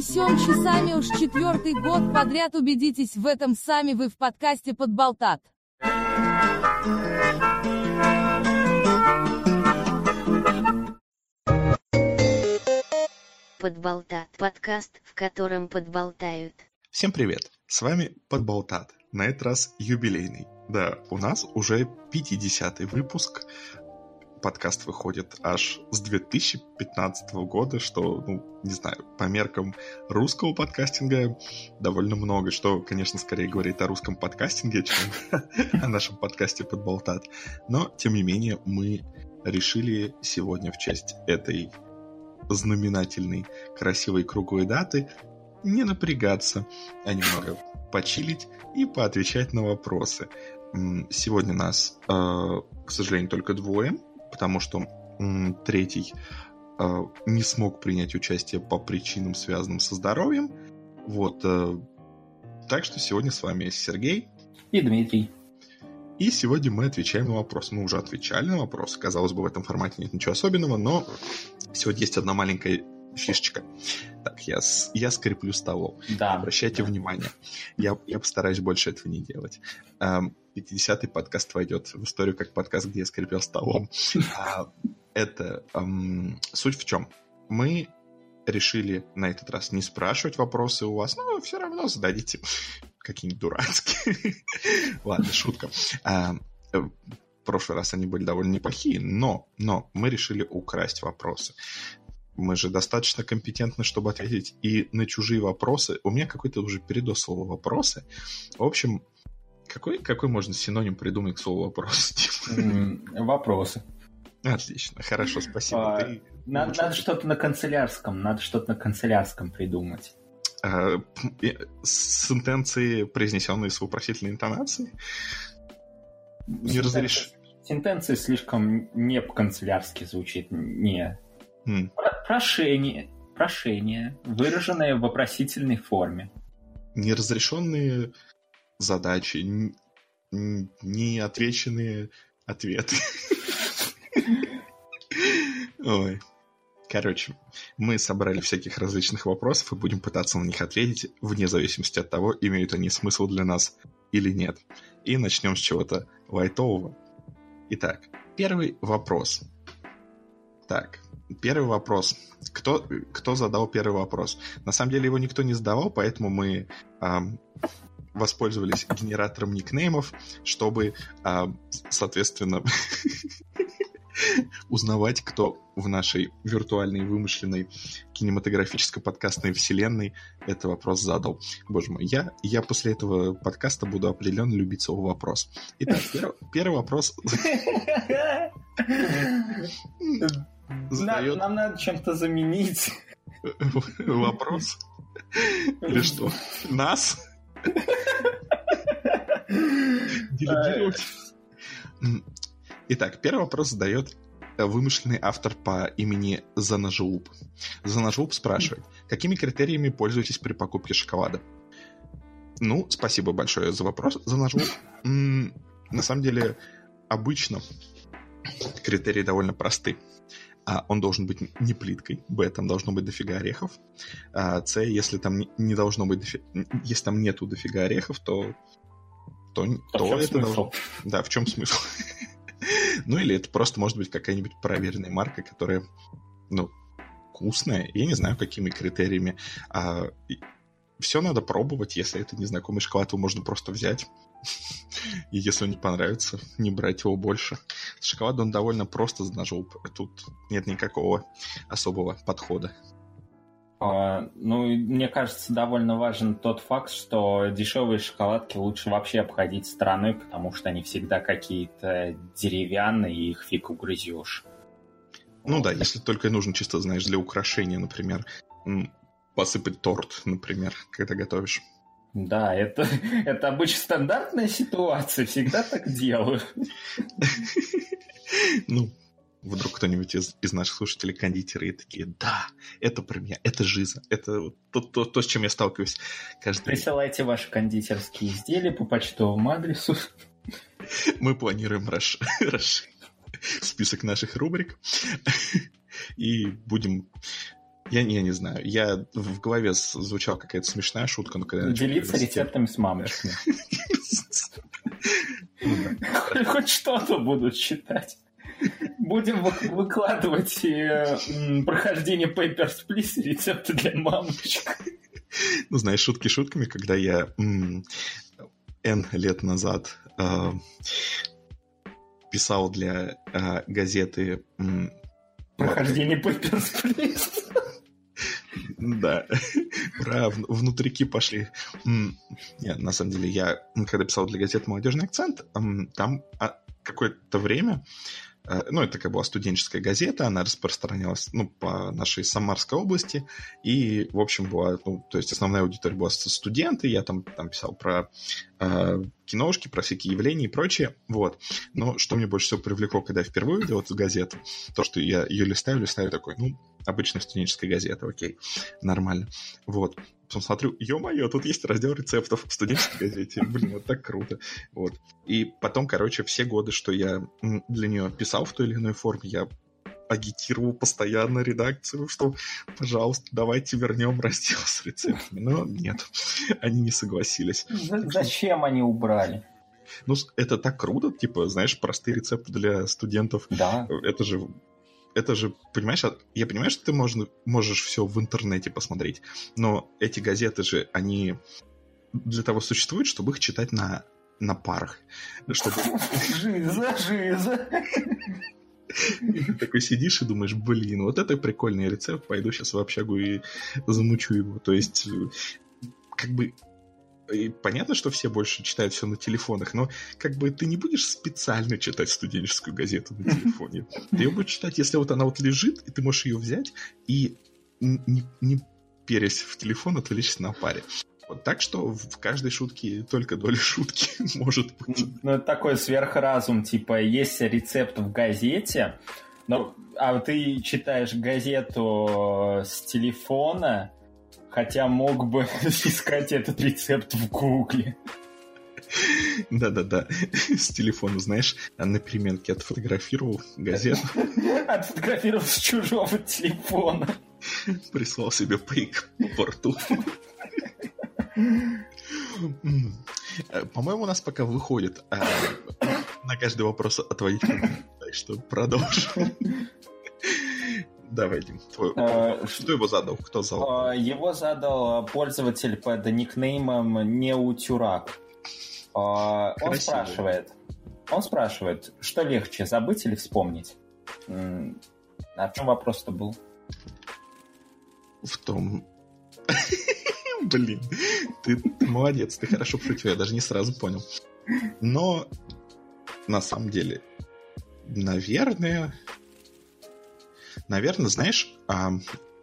несем часами уж четвертый год подряд. Убедитесь в этом сами вы в подкасте «Подболтат». Подболтат. Подкаст, в котором подболтают. Всем привет! С вами Подболтат. На этот раз юбилейный. Да, у нас уже 50-й выпуск подкаст выходит аж с 2015 года, что, ну, не знаю, по меркам русского подкастинга довольно много, что, конечно, скорее говорит о русском подкастинге, чем о нашем подкасте «Подболтат». Но, тем не менее, мы решили сегодня в честь этой знаменательной, красивой круглой даты не напрягаться, а немного почилить и поотвечать на вопросы. Сегодня нас, э, к сожалению, только двое потому что третий э, не смог принять участие по причинам, связанным со здоровьем. Вот. Э, так что сегодня с вами Сергей. И Дмитрий. И сегодня мы отвечаем на вопрос. Мы уже отвечали на вопрос. Казалось бы, в этом формате нет ничего особенного, но сегодня есть одна маленькая фишечка. Так, я, я скреплю столом. Да. Обращайте да. внимание. Я, я постараюсь больше этого не делать. Эм, 50-й подкаст войдет в историю как подкаст, где я скрипел столом. А, это суть в чем? Мы решили на этот раз не спрашивать вопросы у вас, но все равно зададите какие-нибудь дурацкие. Ладно, шутка. А, э, в прошлый раз они были довольно неплохие, но, но мы решили украсть вопросы. Мы же достаточно компетентны, чтобы ответить и на чужие вопросы. У меня какой-то уже передос слова вопросы. В общем, какой, какой можно синоним придумать к слову вопрос? Вопросы. Отлично, хорошо, спасибо. А, Ты надо, надо что-то на канцелярском, надо что-то на канцелярском придумать. А, сентенции, произнесенные с вопросительной интонацией? Не разрешишь? Сентенции слишком не по-канцелярски звучит, не. Хм. Прошение, прошение, выраженное в вопросительной форме. Неразрешенные задачи, неотвеченные ответы. Ой. Короче, мы собрали всяких различных вопросов и будем пытаться на них ответить, вне зависимости от того, имеют они смысл для нас или нет. И начнем с чего-то лайтового. Итак, первый вопрос. Так, первый вопрос. Кто, кто задал первый вопрос? На самом деле его никто не задавал, поэтому мы эм, воспользовались генератором никнеймов, чтобы, а, соответственно, узнавать, кто в нашей виртуальной вымышленной кинематографической подкастной вселенной этот вопрос задал. Боже мой, я, я после этого подкаста буду определенно любить свой вопрос. Итак, пер, первый вопрос... Задает... Нам надо чем-то заменить. Вопрос? Или что? Нас? Итак, первый вопрос задает вымышленный автор по имени Занажиуп. Занажиуп спрашивает, какими критериями пользуетесь при покупке шоколада? Ну, спасибо большое за вопрос, Занажиуп. На самом деле, обычно критерии довольно просты. А, он должен быть не плиткой, б, там должно быть дофига орехов, а, с, если там не должно быть дофига, если там нету дофига орехов, то то, а то это смысл? должно... Да, в чем смысл? ну или это просто может быть какая-нибудь проверенная марка, которая, ну, вкусная. Я не знаю, какими критериями. А, все надо пробовать. Если это незнакомый шоколад, его можно просто взять. И если он не понравится, не брать его больше. С шоколадом он довольно просто ножом. Тут нет никакого особого подхода. А, ну, мне кажется, довольно важен тот факт, что дешевые шоколадки лучше вообще обходить стороной, потому что они всегда какие-то деревянные, и их фиг угрызешь. Ну да, если только нужно чисто, знаешь, для украшения, например, посыпать торт, например, когда готовишь. Да, это, это обычно стандартная ситуация, всегда так делаю. Ну, вдруг кто-нибудь из, из наших слушателей кондитеры и такие, да, это про меня, это жиза, это то, то, то, с чем я сталкиваюсь каждый. Присылайте ваши кондитерские изделия по почтовому адресу. Мы планируем расширить список наших рубрик и будем Я, я не знаю. Я в голове звучала какая-то смешная шутка, но когда Делиться рецептами с мамочками. Хоть что-то будут читать. Будем вы- выкладывать э, прохождение Papers, Please рецепты для мамочек. Ну, знаешь, шутки шутками, когда я N лет назад э, писал для э, газеты Прохождение Papers, Please. Да, вн- внутрики пошли. Нет, на самом деле, я, когда писал для газеты «Молодежный акцент», там а, какое-то время, э, ну, это как была студенческая газета, она распространялась, ну, по нашей Самарской области, и, в общем, была, ну, то есть основная аудитория была студенты, я там, там писал про э, киношки, про всякие явления и прочее, вот. Но что мне больше всего привлекло, когда я впервые увидел эту газету, то, что я ее листаю, листаю такой, ну, обычная студенческая газета, окей, нормально. Вот. Потом смотрю, ё-моё, тут есть раздел рецептов в студенческой газете. Блин, вот так круто. Вот. И потом, короче, все годы, что я для нее писал в той или иной форме, я агитировал постоянно редакцию, что, пожалуйста, давайте вернем раздел с рецептами. Но нет, они не согласились. За- Зачем они убрали? Ну, это так круто, типа, знаешь, простые рецепты для студентов. Да. Это же это же, понимаешь, я понимаю, что ты можно, можешь все в интернете посмотреть, но эти газеты же, они для того существуют, чтобы их читать на, на парах. Чтобы Жиза, жиза. такой сидишь и думаешь, блин, вот это прикольный рецепт, пойду сейчас в общагу и замучу его. То есть, э, как бы, и понятно, что все больше читают все на телефонах, но как бы ты не будешь специально читать студенческую газету на телефоне. Ты ее будешь читать, если вот она вот лежит, и ты можешь ее взять и не, не перясь в телефон, отвлечься на паре. Вот так что в каждой шутке только доля шутки может быть. Ну, это такой сверхразум, типа, есть рецепт в газете, но, а ты читаешь газету с телефона, хотя мог бы искать этот рецепт в Гугле. Да-да-да, с телефона, знаешь, на переменке отфотографировал газету, Отфотографировал с чужого телефона. прислал себе пейк по порту. Э, По-моему, у нас пока выходит э, на каждый вопрос отводить. Так что продолжим. Давай, Дим, твой- Кто его задал? Кто задал? Э, Его задал пользователь под никнеймом Неутюрак. Э, Он Красиво. спрашивает, он спрашивает, что легче, забыть или вспомнить? А в чем вопрос-то был? В том... Блин, ты, ты молодец, ты хорошо пошутил, я даже не сразу понял. Но на самом деле, наверное, наверное, знаешь, а,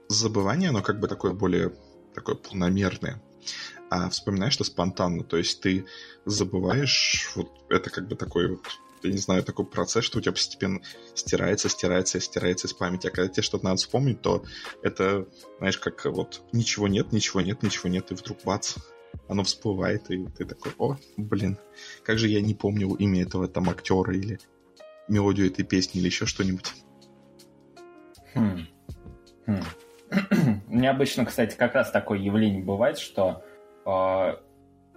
забывание, оно как бы такое более такое планомерное. А вспоминаешь что спонтанно, то есть ты забываешь, вот это как бы такой вот я не знаю, такой процесс, что у тебя постепенно стирается, стирается, стирается из памяти. А когда тебе что-то надо вспомнить, то это, знаешь, как вот ничего нет, ничего нет, ничего нет, и вдруг бац, оно всплывает, и ты такой, о, блин, как же я не помнил имя этого там актера или мелодию этой песни или еще что-нибудь. Хм. Хм. У меня обычно, кстати, как раз такое явление бывает, что э,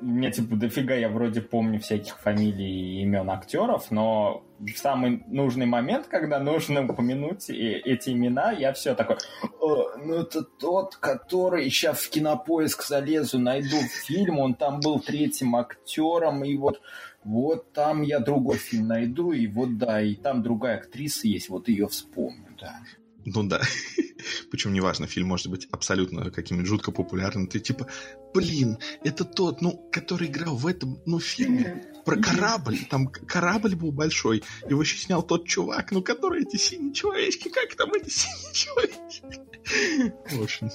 меня типа дофига я вроде помню всяких фамилий и имен актеров, но в самый нужный момент, когда нужно упомянуть э- эти имена, я все такой, «О, ну это тот, который сейчас в кинопоиск залезу, найду фильм, он там был третьим актером, и вот вот там я другой фильм найду, и вот да, и там другая актриса есть, вот ее вспомню, да. Ну да. Причем неважно, фильм может быть абсолютно каким-нибудь жутко популярным. Ты типа, блин, это тот, ну, который играл в этом, ну, фильме про корабль. Там корабль был большой. Его еще снял тот чувак, ну, который эти синие человечки. Как там эти синие человечки? В общем,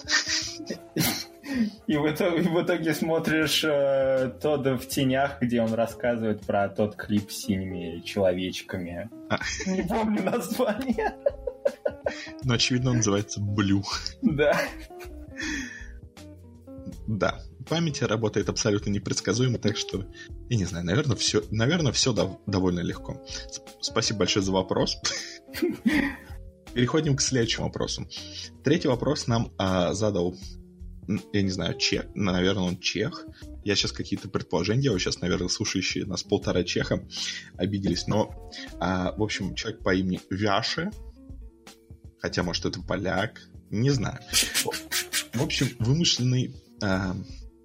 И в итоге, в итоге смотришь э, Тодда в тенях, где он рассказывает про тот клип с синими человечками. А. Не помню название. Ну, очевидно, он называется Блю. Да. Да, память работает абсолютно непредсказуемо, так что, я не знаю, наверное, все, наверное, все довольно легко. Спасибо большое за вопрос. Переходим к следующему вопросу. Третий вопрос нам а, задал, я не знаю, чех, наверное, он чех. Я сейчас какие-то предположения делаю, сейчас, наверное, слушающие нас полтора чеха обиделись, но, а, в общем, человек по имени Вяше, хотя, может, это поляк, не знаю. В общем, вымышленный а,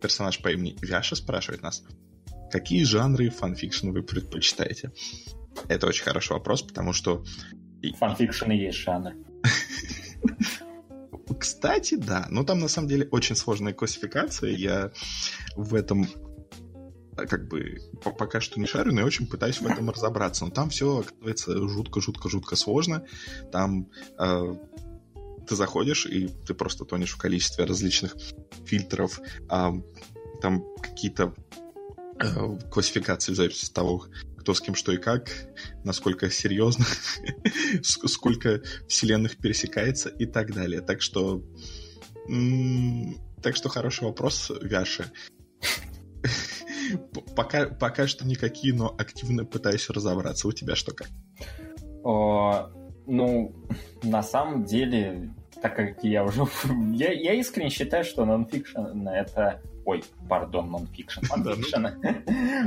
персонаж по имени Вяша спрашивает нас, какие жанры фанфикшн вы предпочитаете? Это очень хороший вопрос, потому что... Фанфикшн и есть жанр. Кстати, да. Но там на самом деле очень сложная классификация. Я в этом как бы пока что не шарю, но я очень пытаюсь в этом разобраться. Но там все оказывается жутко-жутко-жутко сложно. Там э, ты заходишь, и ты просто тонешь в количестве различных фильтров. Э, там какие-то э, классификации в зависимости от того, кто с кем что и как, насколько серьезно, сколько вселенных пересекается и так далее. Так что... Так что хороший вопрос, Вяша. Пока, пока что никакие, но активно пытаюсь разобраться. У тебя что как? О, ну, на самом деле, так как я уже... я, я искренне считаю, что нонфикшн — это Ой, пардон, нонфикшн. Фанфикшн.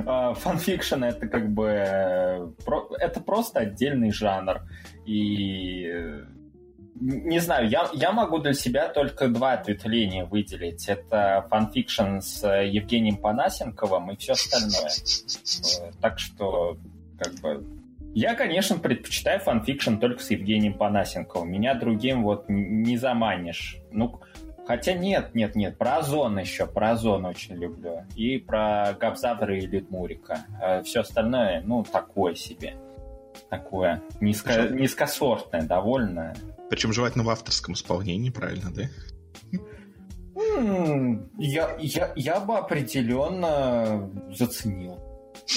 А, фанфикшн это как бы... Это просто отдельный жанр. И не знаю, я, я могу для себя только два ответвления выделить. Это фанфикшн с Евгением Понасенковым и все остальное. Э, так что, как бы, я, конечно, предпочитаю фанфикшн только с Евгением Понасенковым. Меня другим вот не заманишь. Ну, Хотя нет, нет, нет, про Озон еще, про Озон очень люблю. И про Габзавра и Литмурика. А все остальное, ну, такое себе. Такое низко, низкосортное, довольно. Причем желательно в авторском исполнении, правильно, да? Я, я, я бы определенно заценил.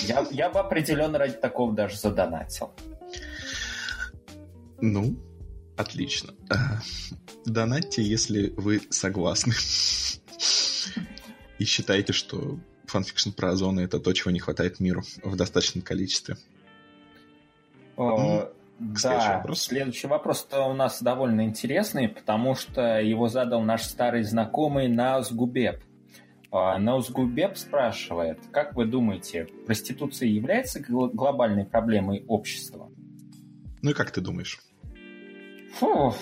Я, я бы определенно ради такого даже задонатил. Ну, Отлично. Донатьте, если вы согласны. И считаете, что фанфикшн про озоны это то, чего не хватает миру в достаточном количестве. О, да, следующий вопрос. Следующий вопрос у нас довольно интересный, потому что его задал наш старый знакомый Наузгубеб. Наузгубеб спрашивает, как вы думаете, проституция является глобальной проблемой общества? Ну и как ты думаешь? Фу,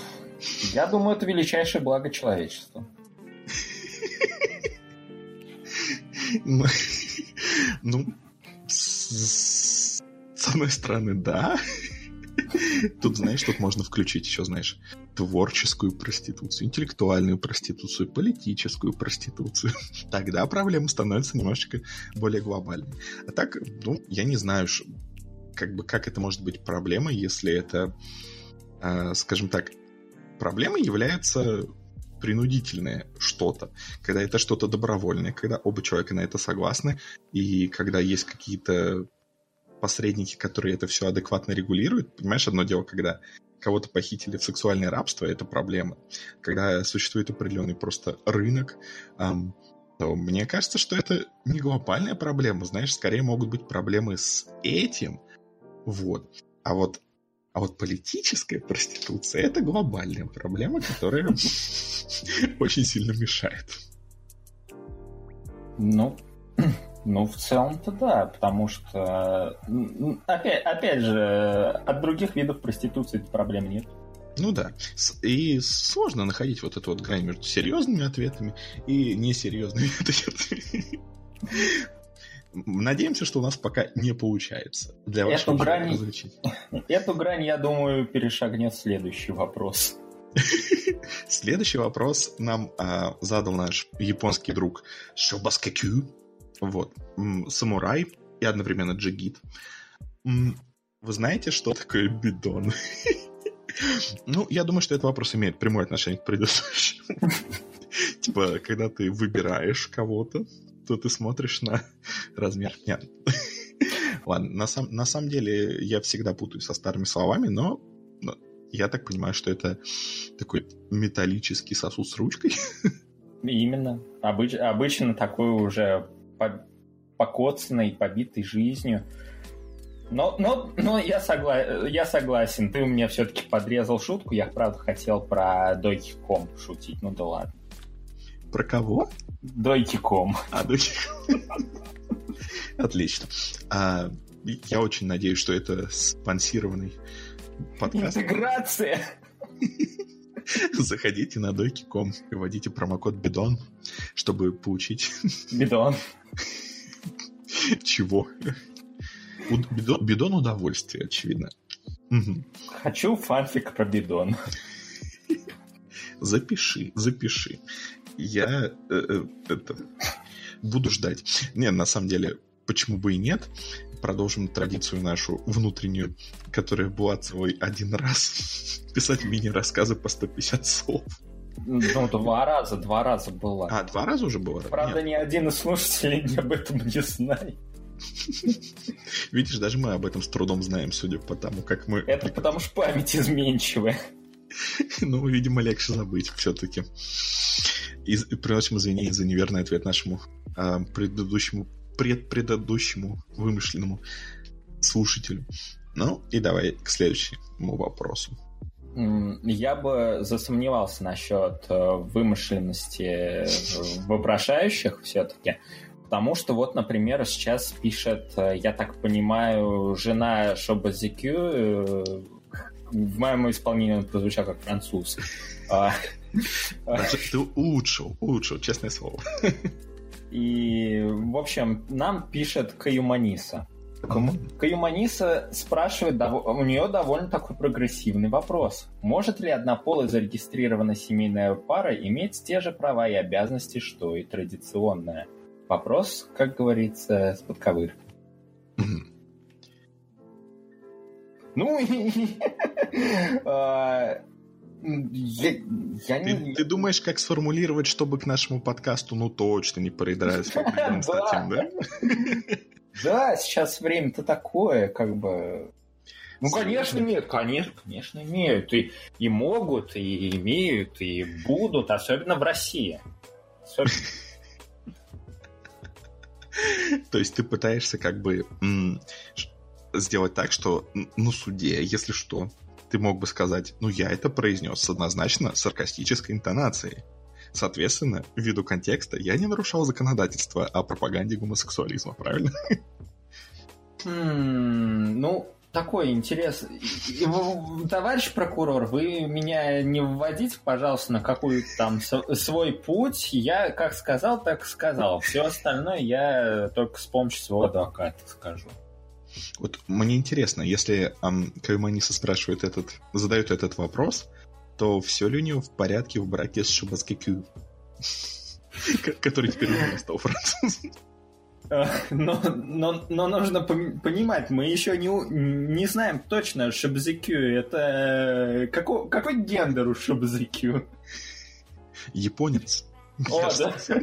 я думаю, это величайшее благо человечества. Ну, ну с одной стороны, да. Тут, знаешь, тут можно включить еще, знаешь, творческую проституцию, интеллектуальную проституцию, политическую проституцию. Тогда проблема становится немножечко более глобальной. А так, ну, я не знаю, как бы, как это может быть проблемой, если это а, скажем так, проблемой является принудительное что-то, когда это что-то добровольное, когда оба человека на это согласны, и когда есть какие-то посредники, которые это все адекватно регулируют. Понимаешь, одно дело, когда кого-то похитили в сексуальное рабство, это проблема. Когда существует определенный просто рынок, эм, то мне кажется, что это не глобальная проблема. Знаешь, скорее могут быть проблемы с этим. Вот. А вот а вот политическая проституция — это глобальная проблема, которая очень сильно мешает. Ну, ну, в целом-то да, потому что, опять, опять же, от других видов проституции проблем нет. Ну да. И сложно находить вот эту вот грань между серьезными ответами и несерьезными ответами. Надеемся, что у нас пока не получается. Для эту грань, эту грань, я думаю, перешагнет следующий вопрос. Следующий вопрос нам а, задал наш японский друг Шобаскакю. Вот. Самурай и одновременно джигит. Вы знаете, что такое бидон? Ну, я думаю, что этот вопрос имеет прямое отношение к предыдущему. Типа, когда ты выбираешь кого-то, то ты смотришь на размер. Нет. Ладно, на, сам, на самом деле я всегда путаю со старыми словами, но, но я так понимаю, что это такой металлический сосуд с ручкой. Именно. Обыч, обычно такой уже по, покоцанный, побитый жизнью. Но, но, но я, согла... я согласен, ты у меня все-таки подрезал шутку. Я, правда, хотел про Дойки Ком шутить. Ну да ладно. Про кого? Дойки Ком. А, Дойки Отлично. А, я очень надеюсь, что это спонсированный подкаст. Интеграция! Заходите на дойки.ком и вводите промокод Бидон, чтобы получить... Бидон. Чего? Бидон, бидон удовольствие, очевидно. Угу. Хочу фанфик про бидон. Запиши, запиши. Я э, э, это, буду ждать. Не, на самом деле, почему бы и нет? Продолжим традицию нашу внутреннюю, которая была свой один раз писать мини-рассказы по 150 слов. Ну, два раза, два раза было. А, два раза уже было? Правда, Нет. ни один из слушателей об этом не знает. Видишь, даже мы об этом с трудом знаем, судя по тому, как мы... Это потому что память изменчивая. Ну, видимо, легче забыть все-таки. И приносим извинения за неверный ответ нашему э, предыдущему, предпредыдущему вымышленному слушателю. Ну, и давай к следующему вопросу. Я бы засомневался насчет э, вымышленности вопрошающих все-таки. Потому что вот, например, сейчас пишет, э, я так понимаю, жена Шобазикю, э, в моем исполнении он прозвучал как француз. А, ты улучшил, улучшил, честное слово. И, в общем, нам пишет Каюманиса. Каюманиса спрашивает, у нее довольно такой прогрессивный вопрос. Может ли однополая зарегистрированная семейная пара иметь те же права и обязанности, что и традиционная? Вопрос, как говорится, с подковыркой. Ну, а, я, я ты, не... ты думаешь, как сформулировать, чтобы к нашему подкасту ну точно не по статьям, да? Да, сейчас время-то такое, как бы... Ну, конечно, имеют, конечно, конечно, имеют. И, и могут, и имеют, и будут, особенно в России. То есть ты пытаешься как бы сделать так, что на суде, если что, ты мог бы сказать, ну я это произнес с однозначно саркастической интонацией. Соответственно, ввиду контекста, я не нарушал законодательство о пропаганде гомосексуализма, правильно? Hmm, ну, такой интерес. Товарищ прокурор, вы меня не вводите, пожалуйста, на какой-то там свой путь. Я как сказал, так сказал. Все остальное я только с помощью своего адвоката скажу. Вот мне интересно, если эм, Кайманиса спрашивает этот, задает этот вопрос, то все ли у него в порядке в браке с Шубаскикю? Который теперь уже стал французом. Но, но, но нужно понимать, мы еще не, не знаем точно, Шабзикю это... Какой, какой гендер у Шабзикю? Японец. О, да.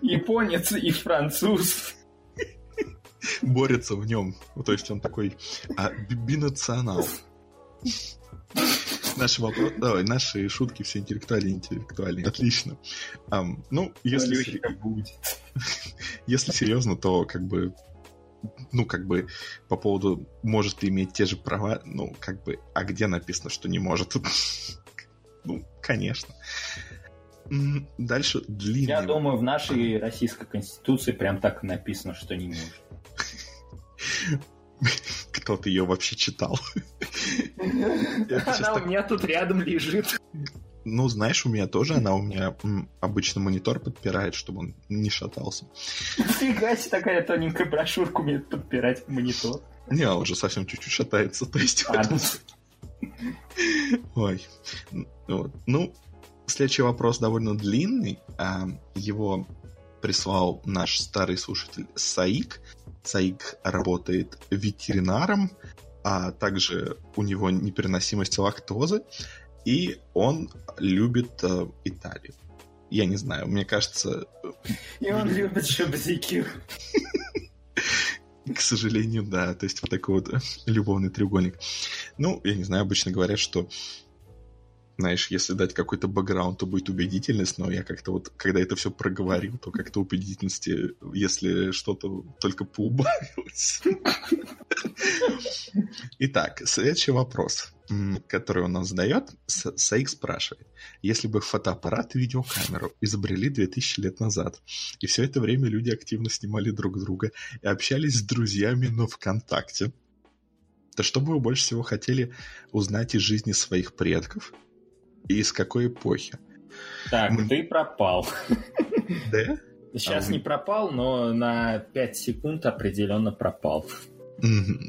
Японец и француз. Борется в нем. То есть он такой а, бинационал. Наши вопросы, давай, наши шутки все интеллектуальные, интеллектуальные. Отлично. Um, ну, если... если серьезно, то как бы ну, как бы, по поводу, может ли иметь те же права, ну, как бы, а где написано, что не может? ну, конечно. Дальше длинный... Я думаю, в нашей российской конституции прям так написано, что не может. Кто-то ее вообще читал. Она у меня тут рядом лежит. Ну, знаешь, у меня тоже она у меня обычно монитор подпирает, чтобы он не шатался. Фига себе, такая тоненькая брошюрка умеет подпирать монитор. Не, он уже совсем чуть-чуть шатается, то есть... А, ну... Ой. Вот. Ну, следующий вопрос довольно длинный. Его прислал наш старый слушатель Саик. Саик работает ветеринаром, а также у него непереносимость лактозы, и он любит э, Италию. Я не знаю, мне кажется... И он любит шабзики. К сожалению, да. То есть вот такой вот любовный треугольник. Ну, я не знаю, обычно говорят, что знаешь, если дать какой-то бэкграунд, то будет убедительность, но я как-то вот, когда это все проговорил, то как-то убедительности, если что-то только поубавилось. Итак, следующий вопрос, который он нам задает. Саик спрашивает. Если бы фотоаппарат и видеокамеру изобрели 2000 лет назад, и все это время люди активно снимали друг друга и общались с друзьями, но ВКонтакте, то что бы вы больше всего хотели узнать из жизни своих предков и из какой эпохи? Так, Мы... ты пропал. Да? Сейчас а не пропал, но на 5 секунд определенно пропал.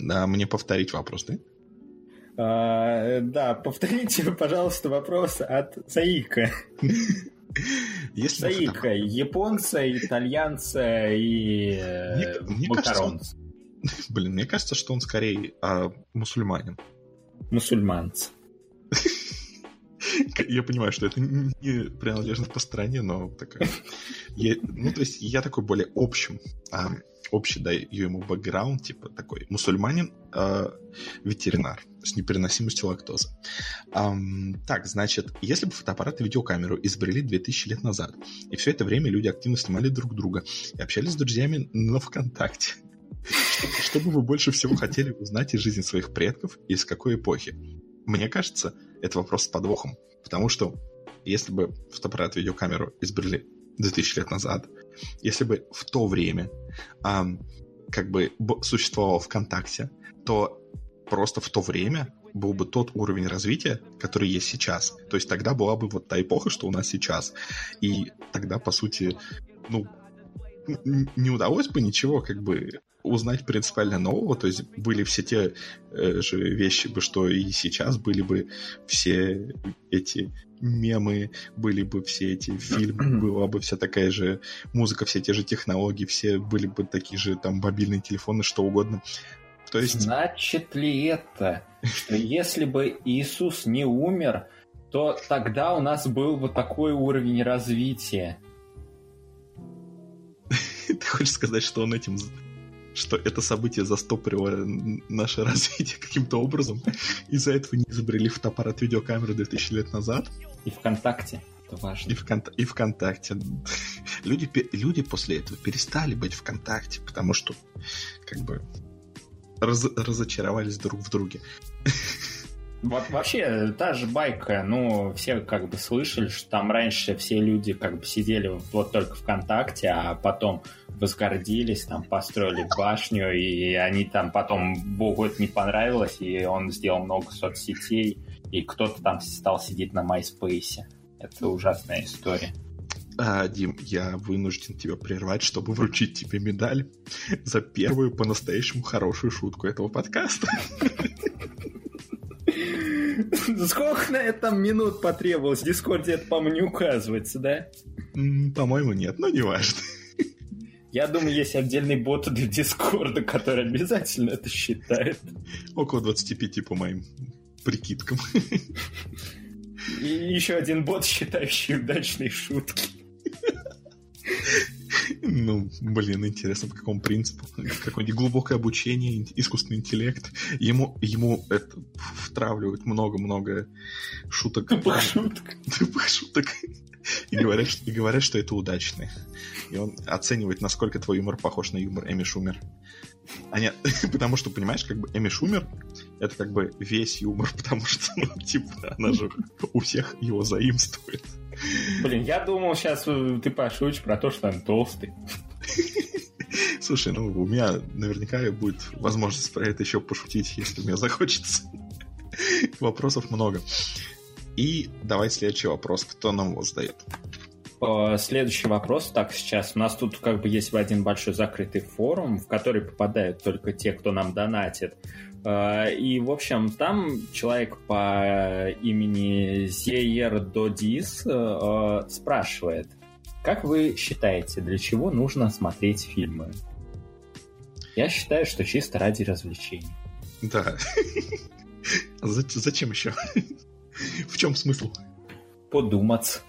А мне повторить вопрос, да? А, да, повторите, пожалуйста, вопрос от Саика. Если Саика, японца, итальянца и э, мне, мне макаронца. Кажется, блин, мне кажется, что он скорее а, мусульманин. Мусульманц. Я понимаю, что это не принадлежность по стране, но такая... Ну, то есть я такой более общим, а, общий даю ему бэкграунд, типа такой мусульманин, а, ветеринар с непереносимостью лактозы. Так, значит, если бы фотоаппарат и видеокамеру изобрели 2000 лет назад, и все это время люди активно снимали друг друга и общались с друзьями на ВКонтакте, что бы вы больше всего хотели узнать из жизни своих предков и из какой эпохи? Мне кажется, это вопрос с подвохом. Потому что если бы фотоаппарат, видеокамеру изобрели 2000 лет назад, если бы в то время а, как бы существовал ВКонтакте, то просто в то время был бы тот уровень развития, который есть сейчас. То есть тогда была бы вот та эпоха, что у нас сейчас. И тогда, по сути, ну, не удалось бы ничего как бы узнать принципиально нового, то есть были все те э, же вещи, бы, что и сейчас были бы все эти мемы, были бы все эти фильмы, была бы вся такая же музыка, все те же технологии, все были бы такие же там мобильные телефоны, что угодно. То есть... Значит ли это, что если бы Иисус не умер, то тогда у нас был бы такой уровень развития? Ты хочешь сказать, что он этим что это событие застопорило наше развитие каким-то образом. Из-за этого не изобрели фотоаппарат видеокамеры 2000 лет назад. И ВКонтакте. Это важно. И, вкон... и ВКонтакте. Люди, люди после этого перестали быть ВКонтакте, потому что как бы раз... разочаровались друг в друге. Вот вообще, та же байка, ну, все как бы слышали, что там раньше все люди как бы сидели вот только ВКонтакте, а потом возгордились, там построили башню, и они там потом Богу это не понравилось, и он сделал много соцсетей, и кто-то там стал сидеть на MySpace. Это ужасная история. А, Дим, я вынужден тебя прервать, чтобы вручить тебе медаль за первую по-настоящему хорошую шутку этого подкаста. Сколько на этом минут потребовалось? В Дискорде это, по-моему, не указывается, да? По-моему, нет, но не важно. Я думаю, есть отдельный бот для Дискорда, который обязательно это считает. Около 25 по моим прикидкам. И еще один бот, считающий удачные шутки. Ну, блин, интересно, по какому принципу. Какое-нибудь глубокое обучение, искусственный интеллект. Ему, ему это втравливают много-много шуток. Тупых шуток. Тупых шуток. И говорят, что, и говорят, что это удачные. И он оценивает, насколько твой юмор похож на юмор Эми Шумер. А нет, потому что, понимаешь, как бы Эми Шумер это как бы весь юмор, потому что, ну, типа, она же у всех его заимствует. Блин, я думал, сейчас э, ты пошутишь про то, что он толстый. Слушай, ну у меня наверняка будет возможность про это еще пошутить, если мне захочется. Вопросов много. И давай следующий вопрос. Кто нам его задает? Следующий вопрос. Так, сейчас у нас тут как бы есть один большой закрытый форум, в который попадают только те, кто нам донатит. Э, и, в общем, там человек по имени Зейер Додис э, спрашивает, как вы считаете, для чего нужно смотреть фильмы? Я считаю, что чисто ради развлечений. Да. Зачем еще? В чем смысл? Подумать.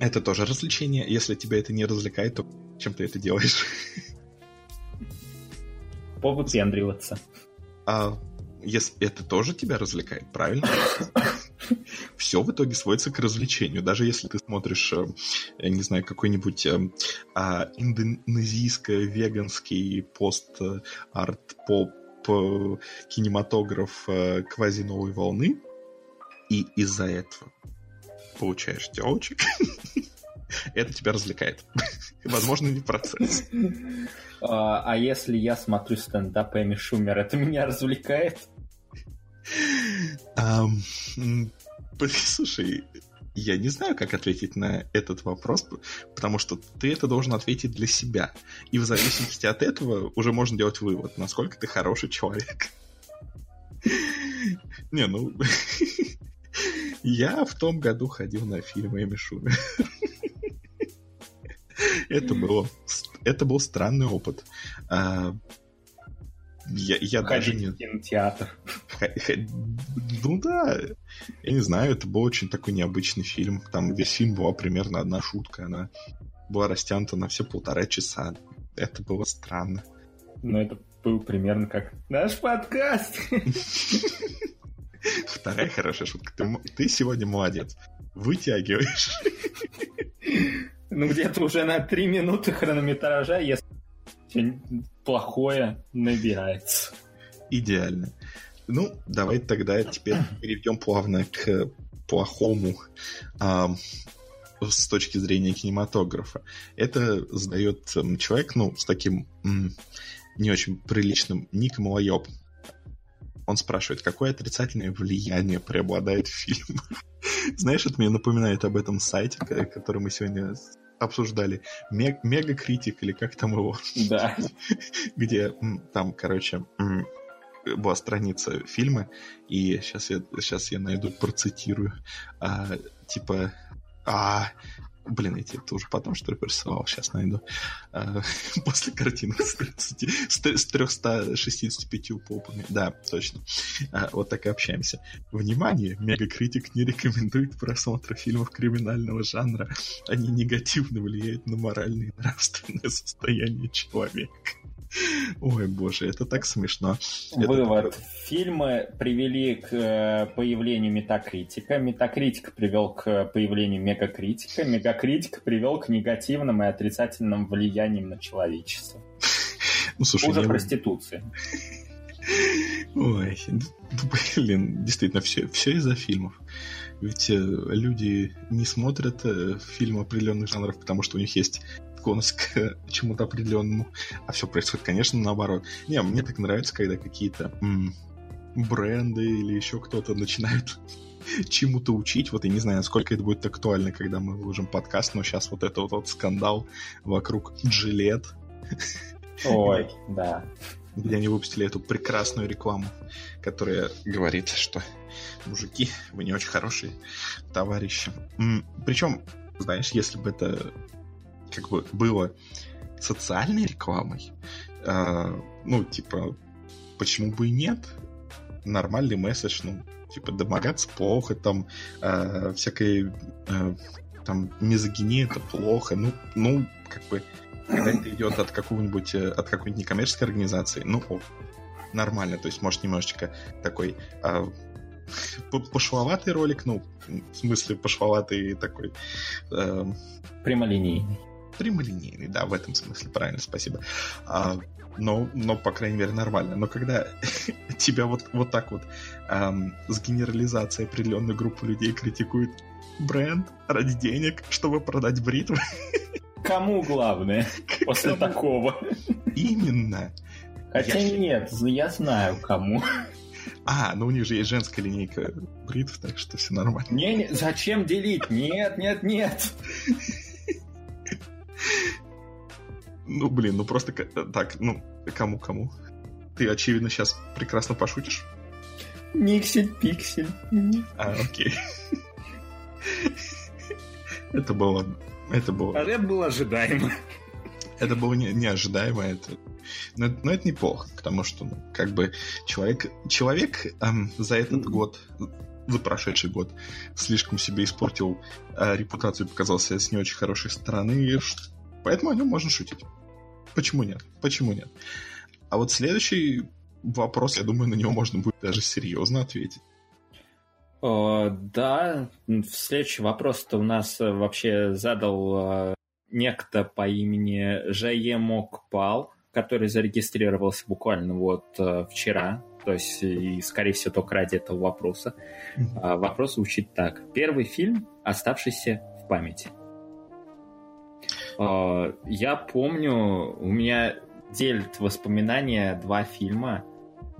Это тоже развлечение. Если тебя это не развлекает, то чем ты это делаешь? повыпендриваться. А если это тоже тебя развлекает, правильно? все в итоге сводится к развлечению. Даже если ты смотришь, э, я не знаю, какой-нибудь э, а, индонезийско-веганский пост-арт-поп э, кинематограф квази новой волны, и из-за этого получаешь девочек, это тебя развлекает. Возможно, не процесс. А, а если я смотрю стендап Эми Шумер, это меня развлекает? Слушай, я не знаю, как ответить на этот вопрос, потому что ты это должен ответить для себя. И в зависимости от этого уже можно делать вывод, насколько ты хороший человек. Не, ну... Я в том году ходил на фильм Эми Шумер. Это было... Это был странный опыт. А, я, я даже не... кинотеатр. Ну да, я не знаю, это был очень такой необычный фильм. Там весь фильм была примерно одна шутка, она была растянута на все полтора часа. Это было странно. Ну, это был примерно как наш подкаст. Вторая хорошая шутка. Ты, ты сегодня молодец. Вытягиваешь. Ну, где-то уже на три минуты хронометража, если плохое набирается. Идеально. Ну, давай тогда теперь перейдем плавно к плохому а, с точки зрения кинематографа. Это задает человек, ну, с таким м, не очень приличным ником Лайоп. Он спрашивает, какое отрицательное влияние преобладает в фильмах? Знаешь, это мне напоминает об этом сайте, который мы сегодня обсуждали Мег, Мегакритик или как там его? Да. Где там, короче, была страница фильма, и сейчас я, сейчас я найду, процитирую. А, типа, а, Блин, я тебе это уже потом, что ли, присылал. Сейчас найду. А, после картинок с, 30, с 365 попами. Да, точно. А, вот так и общаемся. Внимание! Мегакритик не рекомендует просмотр фильмов криминального жанра. Они негативно влияют на моральное и нравственное состояние человека. Ой, боже, это так смешно. Вывод. Это... Фильмы привели к э, появлению метакритика, метакритик привел к появлению мегакритика, мегакритик привел к негативным и отрицательным влияниям на человечество. Ну, слушай, Уже не... проституция. Ой, блин, действительно, все, все из-за фильмов. Ведь э, люди не смотрят э, фильмы определенных жанров, потому что у них есть склонность к чему-то определенному, а все происходит, конечно, наоборот. Не, мне так нравится, когда какие-то м- бренды или еще кто-то начинают чему-то учить. Вот я не знаю, насколько это будет актуально, когда мы выложим подкаст, но сейчас вот это вот, вот скандал вокруг джилет. Ой, да. Где они выпустили эту прекрасную рекламу, которая говорит, что мужики, вы не очень хорошие товарищи. Причем, знаешь, если бы это как бы было социальной рекламой, э, ну, типа, почему бы и нет? Нормальный месседж, ну, типа, домогаться плохо, там, э, всякой, э, там, мизогиния это плохо, ну, ну, как бы, когда это идет от какого-нибудь, э, от какой-нибудь некоммерческой организации, ну, о, нормально, то есть, может, немножечко такой э, пошловатый ролик, ну, в смысле пошловатый такой... Э, Прямолинейный прямолинейный, да, в этом смысле, правильно, спасибо. А, но, но, по крайней мере, нормально. Но когда тебя вот, вот так вот эм, с генерализацией определенной группы людей критикуют бренд ради денег, чтобы продать бритвы. Кому главное после кому? такого? Именно. Хотя я... нет, я знаю кому. А, ну у них же есть женская линейка бритв, так что все нормально. Не, не, зачем делить? Нет, нет, нет. Ну, блин, ну просто так, ну, кому-кому? Ты, очевидно, сейчас прекрасно пошутишь. Никсель-пиксель. А, окей. Это было... Это было... А это было ожидаемо. Это было не, неожидаемо. Это... Но, но это неплохо, потому что, ну, как бы, человек, человек эм, за этот год за прошедший год слишком себе испортил э, репутацию показался с не очень хорошей стороны, Поэтому о нем можно шутить. Почему нет? Почему нет? А вот следующий вопрос, я думаю, на него можно будет даже серьезно ответить. О, да, следующий вопрос-то у нас э, вообще задал э, некто по имени Жае Мокпал, который зарегистрировался буквально вот э, вчера, то есть, и, скорее всего, только ради этого вопроса. А, вопрос звучит так. Первый фильм, оставшийся в памяти. А, я помню, у меня делят воспоминания два фильма.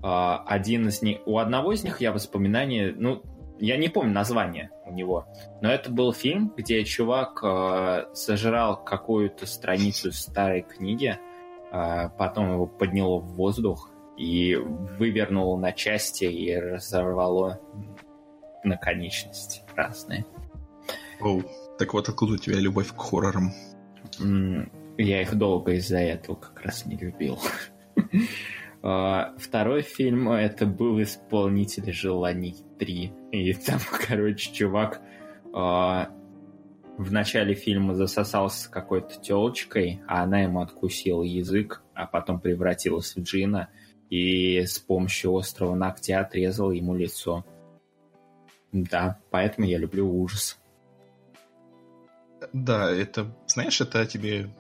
А, один из них... У одного из них я воспоминания... Ну, я не помню название у него, но это был фильм, где чувак э, сожрал какую-то страницу старой книги, э, потом его подняло в воздух и вывернуло на части и разорвало на конечности разные. Оу, так вот откуда у тебя любовь к хоррорам? Я их долго из-за этого как раз не любил. А, второй фильм это был «Исполнитель желаний 3». И там, короче, чувак а, в начале фильма засосался какой-то телочкой, а она ему откусила язык, а потом превратилась в джина и с помощью острого ногтя отрезала ему лицо. Да, поэтому я люблю ужас. Да, это, знаешь, это тебе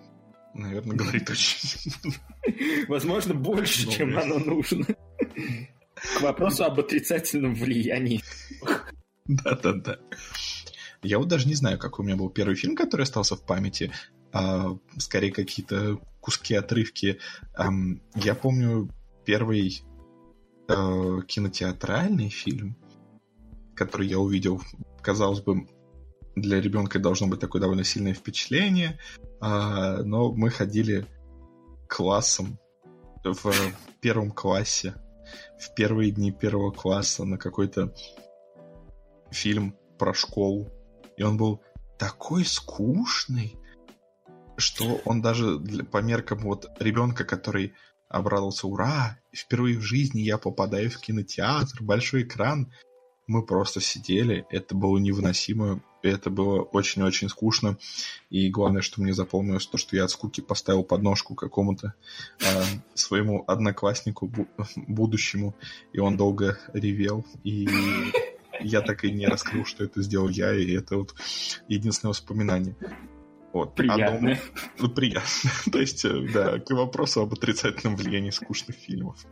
наверное, говорит очень... Возможно, больше, чем оно нужно. К вопросу об отрицательном влиянии. Да-да-да. Я вот даже не знаю, какой у меня был первый фильм, который остался в памяти. А, скорее, какие-то куски, отрывки. Я помню первый а, кинотеатральный фильм, который я увидел. Казалось бы, для ребенка должно быть такое довольно сильное впечатление. А, но мы ходили классом в первом классе, в первые дни первого класса на какой-то фильм про школу. И он был такой скучный, что он даже для, по меркам вот ребенка, который обрадовался, ура, впервые в жизни я попадаю в кинотеатр, большой экран, мы просто сидели, это было невыносимо, это было очень-очень скучно, и главное, что мне запомнилось, то, что я от скуки поставил подножку какому-то э, своему однокласснику бу- будущему, и он долго ревел, и я так и не раскрыл, что это сделал я, и это вот единственное воспоминание. Вот. Приятно. А ну, приятно. То есть, э, да, к вопросу об отрицательном влиянии скучных фильмов.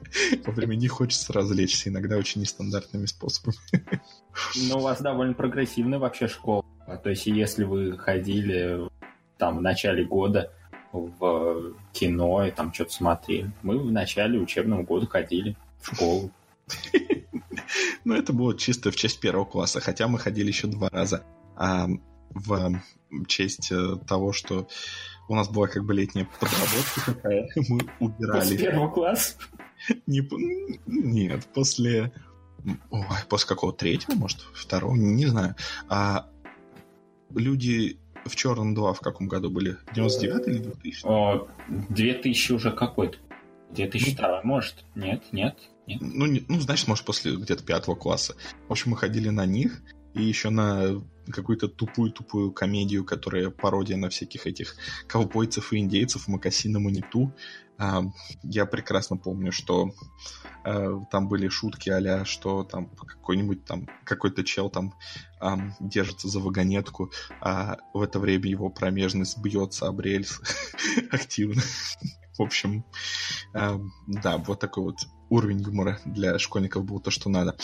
Во время них хочется развлечься, иногда очень нестандартными способами. Ну, у вас довольно прогрессивная вообще школа. То есть, если вы ходили там в начале года в кино и там что-то смотрели, мы в начале учебного года ходили в школу. Ну, это было чисто в честь первого класса, хотя мы ходили еще два раза. В честь э, того, что у нас была как бы летняя подработка такая, мы убирали. После первого класса? Не, нет, после... Ой, после какого? Третьего, может? Второго? Не знаю. А люди в Черном 2 в каком году были? 99 или 2000? О, 2000 уже какой-то. 2002, может? Нет, нет, нет. Ну, не, ну, значит, может, после где-то пятого класса. В общем, мы ходили на них, и еще на какую-то тупую-тупую комедию, которая пародия на всяких этих ковбойцев и индейцев Макасина Маниту. А, я прекрасно помню, что а, там были шутки а что там какой-нибудь там какой-то чел там держится за вагонетку, а в это время его промежность бьется об рельс активно. В общем, да, вот такой вот уровень юмора для школьников был то, что надо.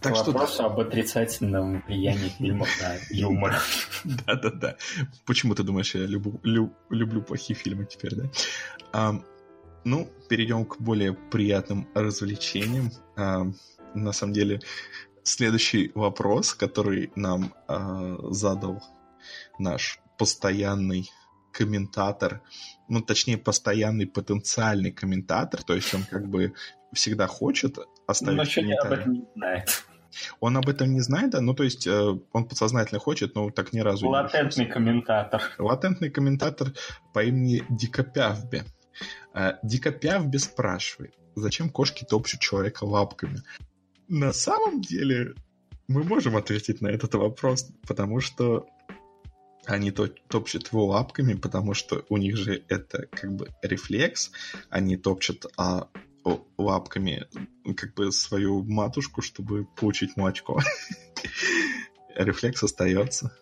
Так Вопрос что... об отрицательном влиянии фильмов на юмор. Да-да-да. Почему ты думаешь, я люблю, люблю плохие фильмы теперь, да? Ну, перейдем к более приятным развлечениям. На самом деле, следующий вопрос, который нам а, задал наш постоянный комментатор, ну, точнее, постоянный потенциальный комментатор, то есть он как бы всегда хочет оставить Но комментарий. об этом не знает. Он об этом не знает, да? Ну, то есть э, он подсознательно хочет, но так ни разу Латентный не комментатор. Латентный комментатор по имени Дикопявбе. Э, Дикопявбе спрашивает, зачем кошки топчут человека лапками? На самом деле мы можем ответить на этот вопрос, потому что они топчут его лапками, потому что у них же это как бы рефлекс, они топчут а, лапками как бы свою матушку, чтобы получить молочко. Рефлекс остается.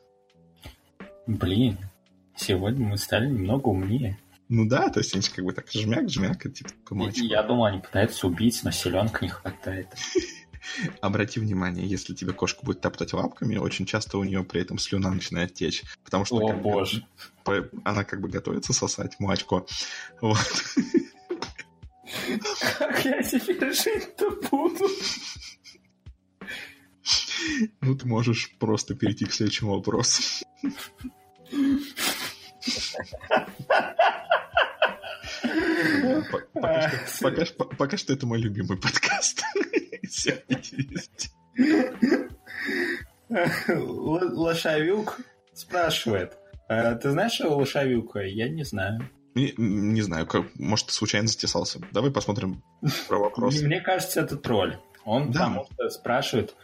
Блин, сегодня мы стали немного умнее. Ну да, то есть они как бы так жмяк-жмяк, и типа молочко. Я думал, они пытаются убить, но селенка не хватает. Обрати внимание, если тебе кошка будет топтать лапками, очень часто у нее при этом слюна начинает течь. Потому что О, как бы, боже. по- она как бы готовится сосать молочко. Вот. Как я теперь жить-то буду? Ну, ты можешь просто перейти к следующему вопросу. По- Пока что, пока что- пока что это мой любимый подкаст. из всех 50. Л- Лошавюк спрашивает. «А Ты знаешь, что Лошавюка? Я не знаю. Не, не знаю, как, может, случайно затесался. Давай посмотрим про вопрос. Мне кажется, это тролль. Он Да. потому что спрашивает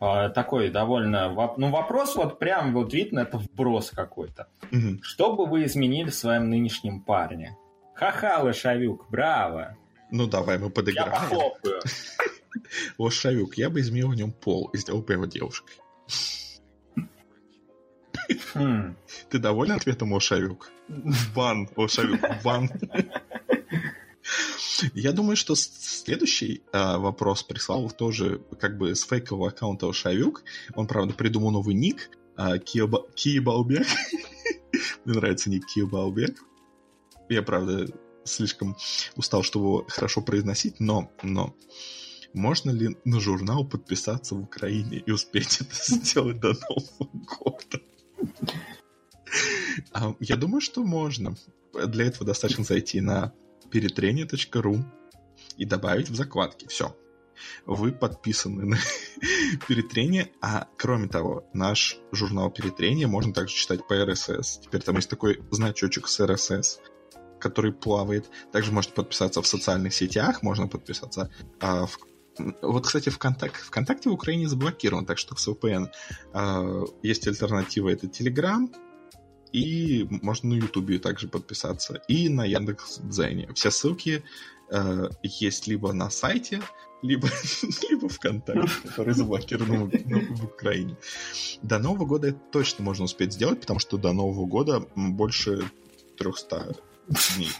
а, такой довольно... Ну, вопрос вот прям вот видно, это вброс какой-то. Мгм. Что бы вы изменили в своем нынешнем парне? Ха-ха, Лошавюк, браво. Ну, давай мы Я подыграем. похлопаю. Лошавюк, я бы изменил в нем пол и сделал бы его девушкой. Хм. Ты доволен ответом, Лошавюк? Ван, Лошавюк, ван. Я думаю, что следующий а, вопрос прислал тоже как бы с фейкового аккаунта Лошавюк. Он, правда, придумал новый ник. а, Киеба- Киебалбек. Мне нравится ник Киебалбек. Я, правда, слишком устал, чтобы его хорошо произносить, но, но можно ли на журнал подписаться в Украине и успеть это сделать до Нового года? А, Я думаю, что можно. Для этого достаточно зайти на перетрение.ру и добавить в закладки. Все. Вы подписаны на перетрение, а кроме того, наш журнал перетрение можно также читать по RSS. Теперь там есть такой значочек с RSS, который плавает. Также можете подписаться в социальных сетях, можно подписаться а, в вот, кстати, ВКонтакте, ВКонтакте в Украине заблокирован, так что с VPN а, есть альтернатива, это Telegram, и можно на Ютубе также подписаться, и на Яндекс.Дзене. Все ссылки э, есть либо на сайте, либо, либо ВКонтакте, который заблокирован в, ну, в Украине. До Нового года это точно можно успеть сделать, потому что до Нового года больше 300 дней.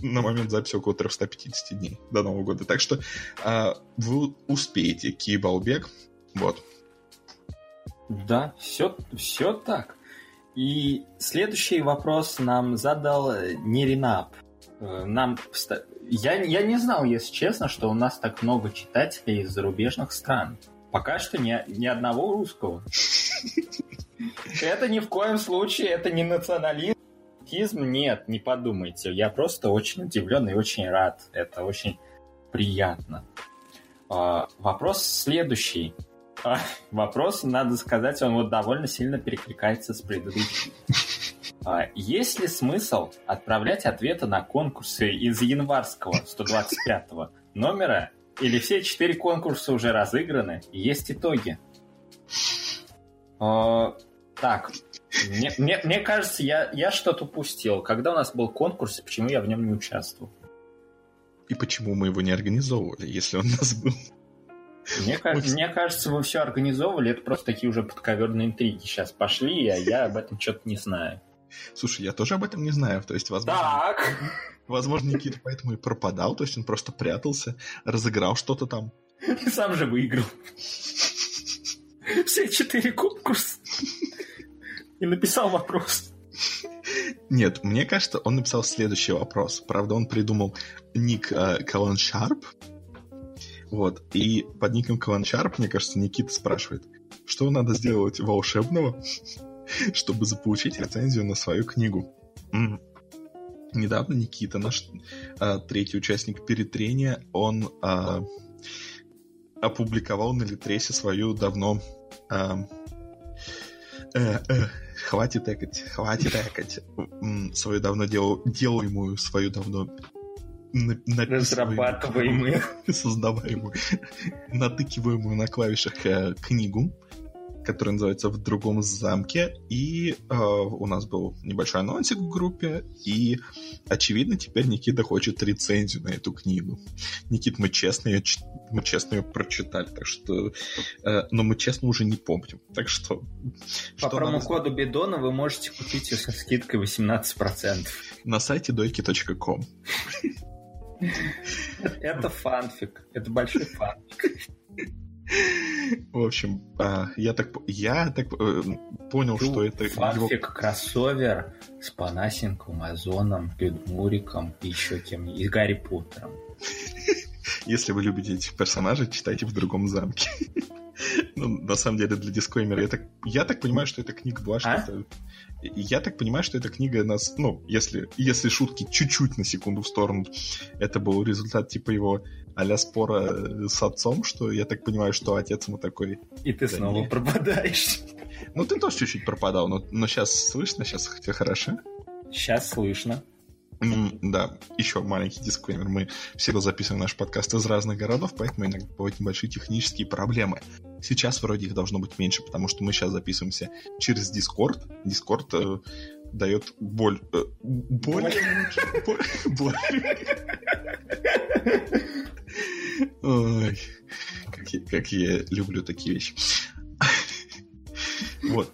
На момент записи около 350 дней до Нового года. Так что а, вы успеете, Киебалбек. Вот. Да, все, все так. И следующий вопрос нам задал э, Неринап. Э, Нам, я, я не знал, если честно, что у нас так много читателей из зарубежных стран. Пока что ни, ни одного русского. Это ни в коем случае, это не национализм, нет, не подумайте. Я просто очень удивлен и очень рад. Это очень приятно. А, Вопрос следующий. А, Вопрос, надо сказать, он вот довольно сильно перекликается с предыдущим. А, Есть ли смысл отправлять ответы на конкурсы из январского 125 номера, или все четыре конкурса уже разыграны есть итоги? Так, мне, мне, мне кажется, я, я что-то упустил. Когда у нас был конкурс, почему я в нем не участвовал? И почему мы его не организовывали, если он у нас был? Мне, мне кажется, вы все организовывали, это просто такие уже подковерные интриги сейчас пошли, а я об этом что-то не знаю. Слушай, я тоже об этом не знаю. То есть, возможно, Так. возможно Никита поэтому и пропадал. То есть он просто прятался, разыграл что-то там. И сам же выиграл. Все четыре конкурса. И написал вопрос. Нет, мне кажется, он написал следующий вопрос. Правда, он придумал ник э, Колон Шарп. Вот. И под ником Колон Шарп, мне кажется, Никита спрашивает, что надо сделать волшебного, чтобы заполучить рецензию на свою книгу. М. Недавно Никита, наш э, третий участник перетрения, он э, опубликовал на Литресе свою давно... э, э, э, хватит экать, хватит экать. Свою давно дел, делаемую, свою давно на- Разрабатываемые. создаваемую, натыкиваемую на клавишах э, книгу. Который называется «В другом замке», и э, у нас был небольшой анонсик в группе, и, очевидно, теперь Никита хочет рецензию на эту книгу. Никит, мы честно ее, мы честно ее прочитали, так что... Э, но мы честно уже не помним, так что... По что промокоду надо... Бедона вы можете купить ее со скидкой 18%. На сайте дойки.ком. Это фанфик. Это большой фанфик. В общем, а, я так, я так э, понял, Ду, что это... Фанфик, его... кроссовер с Панасенко, Озоном, Людмуриком и еще кем и Гарри Поттером. Если вы любите этих персонажей, читайте в другом замке. ну, на самом деле, для дискоймера, я так, я так понимаю, что это книга была, а? это... Я так понимаю, что эта книга нас, ну, если, если шутки чуть-чуть на секунду в сторону, это был результат типа его а спора э, с отцом, что я так понимаю, что отец ему такой... И ты да снова не... пропадаешь. Ну, ты тоже чуть-чуть пропадал, но, но сейчас слышно, сейчас хотя хорошо? Сейчас слышно. Да, еще маленький дисклеймер. Мы всегда записываем наш подкаст из разных городов, поэтому иногда бывают небольшие технические проблемы. Сейчас вроде их должно быть меньше, потому что мы сейчас записываемся через Discord. Discord э, дает боль... Э, боль? Боль. Ой, как я, как я люблю такие вещи. Вот.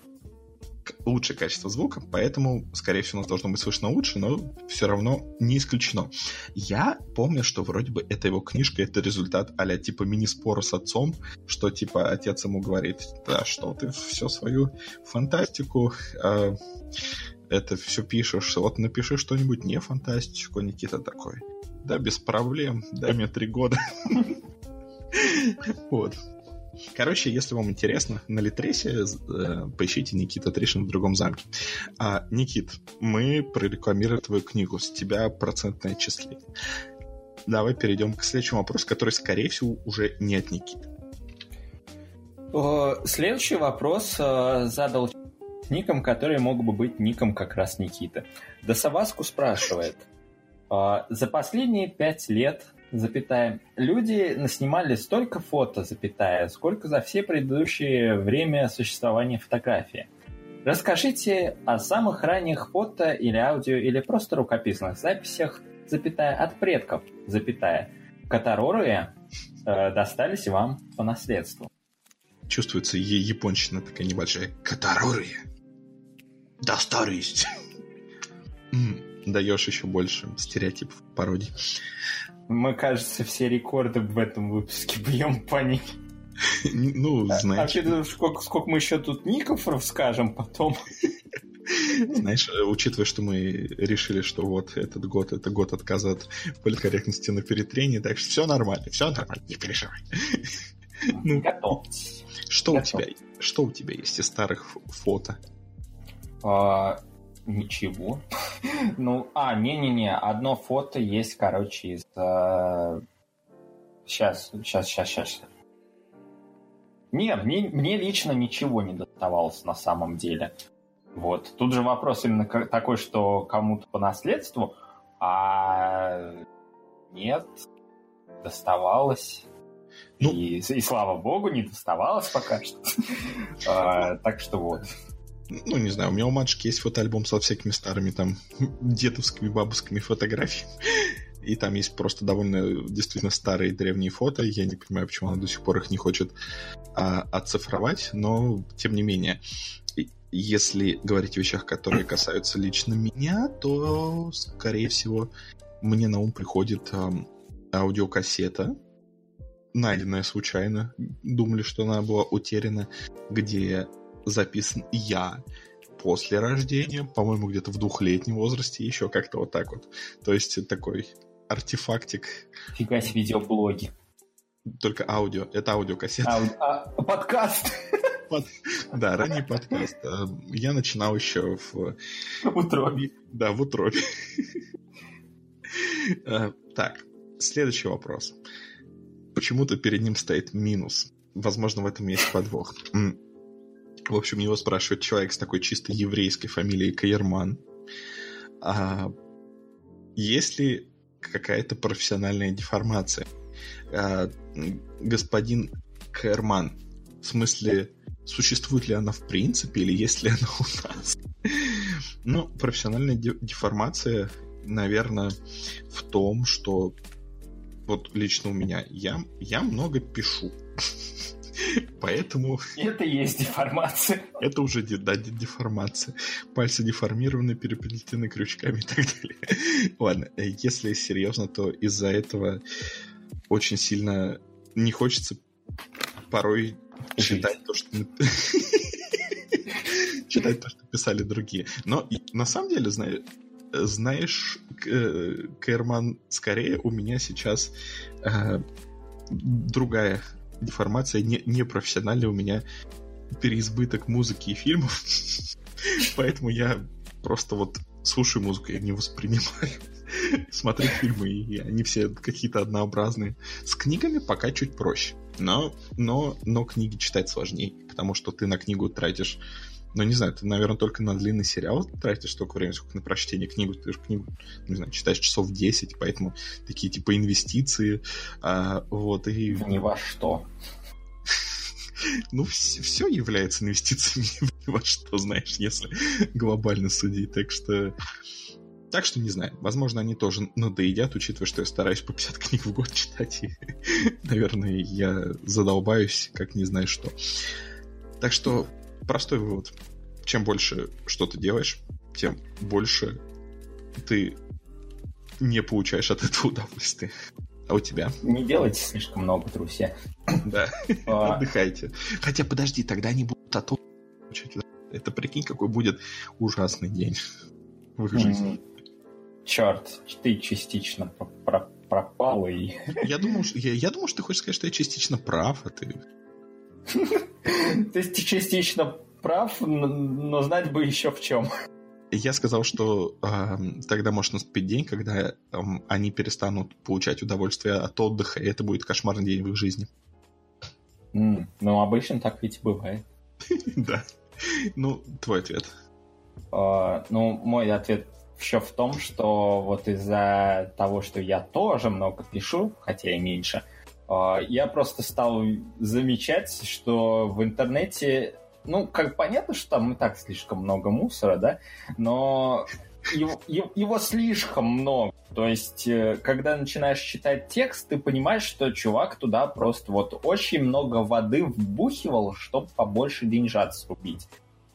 Лучшее качество звука, поэтому, скорее всего, у нас должно быть слышно лучше, но все равно не исключено. Я помню, что вроде бы эта его книжка, это результат а типа мини-спора с отцом, что типа отец ему говорит, да что ты все свою фантастику э, это все пишешь, вот напиши что-нибудь не фантастику, Никита такой. Да, без проблем, дай мне три года. Вот. Короче, если вам интересно, на Литресе э, поищите Никита Тришин в другом замке. А, Никит, мы прорекламировали твою книгу, с тебя процентное отчисление. Давай перейдем к следующему вопросу, который, скорее всего, уже не от Никиты. Следующий вопрос э, ником, который мог бы быть ником как раз Никита. Досаваску спрашивает. «А, за последние пять лет, запятая, люди наснимали столько фото, запятая, сколько за все предыдущее время существования фотографии. Расскажите о самых ранних фото или аудио или просто рукописных записях, запятая, от предков, запятая, которые э, достались вам по наследству. Чувствуется японщина такая небольшая. Которые достались. Даешь еще больше стереотипов пародий. Мы, кажется, все рекорды в этом выпуске бьем по ним. Ну, знаете. А, а сколько, сколько мы еще тут ников расскажем потом? Знаешь, учитывая, что мы решили, что вот этот год это год отказа от политкорректности на перетрении, так что все нормально, все нормально, не переживай. Ну, Готовьтесь. Что у тебя, что у тебя есть из старых фото? А, ничего. ну, а, не-не-не, одно фото есть, короче, из... А... Сейчас, сейчас, сейчас, сейчас. Не, мне, мне лично ничего не доставалось на самом деле. Вот. Тут же вопрос именно такой, что кому-то по наследству, а нет, доставалось. Ну, и, и слава богу, не доставалось пока что. а, так что вот ну, не знаю, у меня у матушки есть фотоальбом со всякими старыми там дедовскими, бабушками фотографиями. И там есть просто довольно действительно старые древние фото. Я не понимаю, почему она до сих пор их не хочет а, оцифровать, но тем не менее. Если говорить о вещах, которые касаются лично меня, то, скорее всего, мне на ум приходит а, аудиокассета, найденная случайно. Думали, что она была утеряна, где записан я после рождения, по-моему, где-то в двухлетнем возрасте, еще как-то вот так вот. То есть такой артефактик. Фига себе видеоблоги. Только аудио. Это аудиокассета. Ау... А, подкаст. Под... Да, ранний подкаст. А, я начинал еще в... В утробе. Да, в утробе. А, так, следующий вопрос. Почему-то перед ним стоит минус. Возможно, в этом есть подвох. В общем, его спрашивает человек с такой чисто еврейской фамилией Каерман. А, есть ли какая-то профессиональная деформация? А, господин Каерман, в смысле существует ли она в принципе или есть ли она у нас. Ну, профессиональная деформация, наверное, в том, что вот лично у меня я, я много пишу. Поэтому... Это и есть деформация. Это уже да, деформация. Пальцы деформированы, переплетены крючками и так далее. Ладно, э, если серьезно, то из-за этого очень сильно не хочется порой читать то, что читать то, что писали другие. Но на самом деле, знаешь, знаешь, Кэрман, скорее у меня сейчас э, другая деформация, не, не профессиональная, у меня переизбыток музыки и фильмов, поэтому я просто вот слушаю музыку, я не воспринимаю. Смотрю фильмы, и они все какие-то однообразные. С книгами пока чуть проще. Но, но, но книги читать сложнее, потому что ты на книгу тратишь ну, не знаю, ты, наверное, только на длинный сериал тратишь столько времени, сколько на прочтение книгу. Ты же книгу, не знаю, читаешь часов 10, поэтому такие типа инвестиции. А, вот, и... Ни во что. Ну, все, все является инвестициями во что, знаешь, если глобально судить. Так что... Так что не знаю. Возможно, они тоже надоедят, учитывая, что я стараюсь по 50 книг в год читать. И, наверное, я задолбаюсь, как не знаю что. Так что простой вывод. Чем больше что ты делаешь, тем больше ты не получаешь от этого удовольствия. А у тебя? Не делайте слишком много, друзья. Да, а. отдыхайте. Хотя подожди, тогда они будут от Это прикинь, какой будет ужасный день в их жизни. Черт, ты частично пропал и... Я думал, я, я думал, что ты хочешь сказать, что я частично прав, а ты... То есть ты частично прав, но знать бы еще в чем. Я сказал, что э, тогда может наступить день, когда э, они перестанут получать удовольствие от отдыха, и это будет кошмарный день в их жизни. Mm, ну, обычно так ведь бывает. Да. Ну, твой ответ. Uh, ну, мой ответ еще в том, что вот из-за того, что я тоже много пишу, хотя и меньше, а, я просто стал замечать, что в интернете, ну, как понятно, что там и так слишком много мусора, да, но его, его слишком много. То есть, э, когда начинаешь читать текст, ты понимаешь, что чувак туда просто вот очень много воды вбухивал, чтобы побольше деньжат срубить.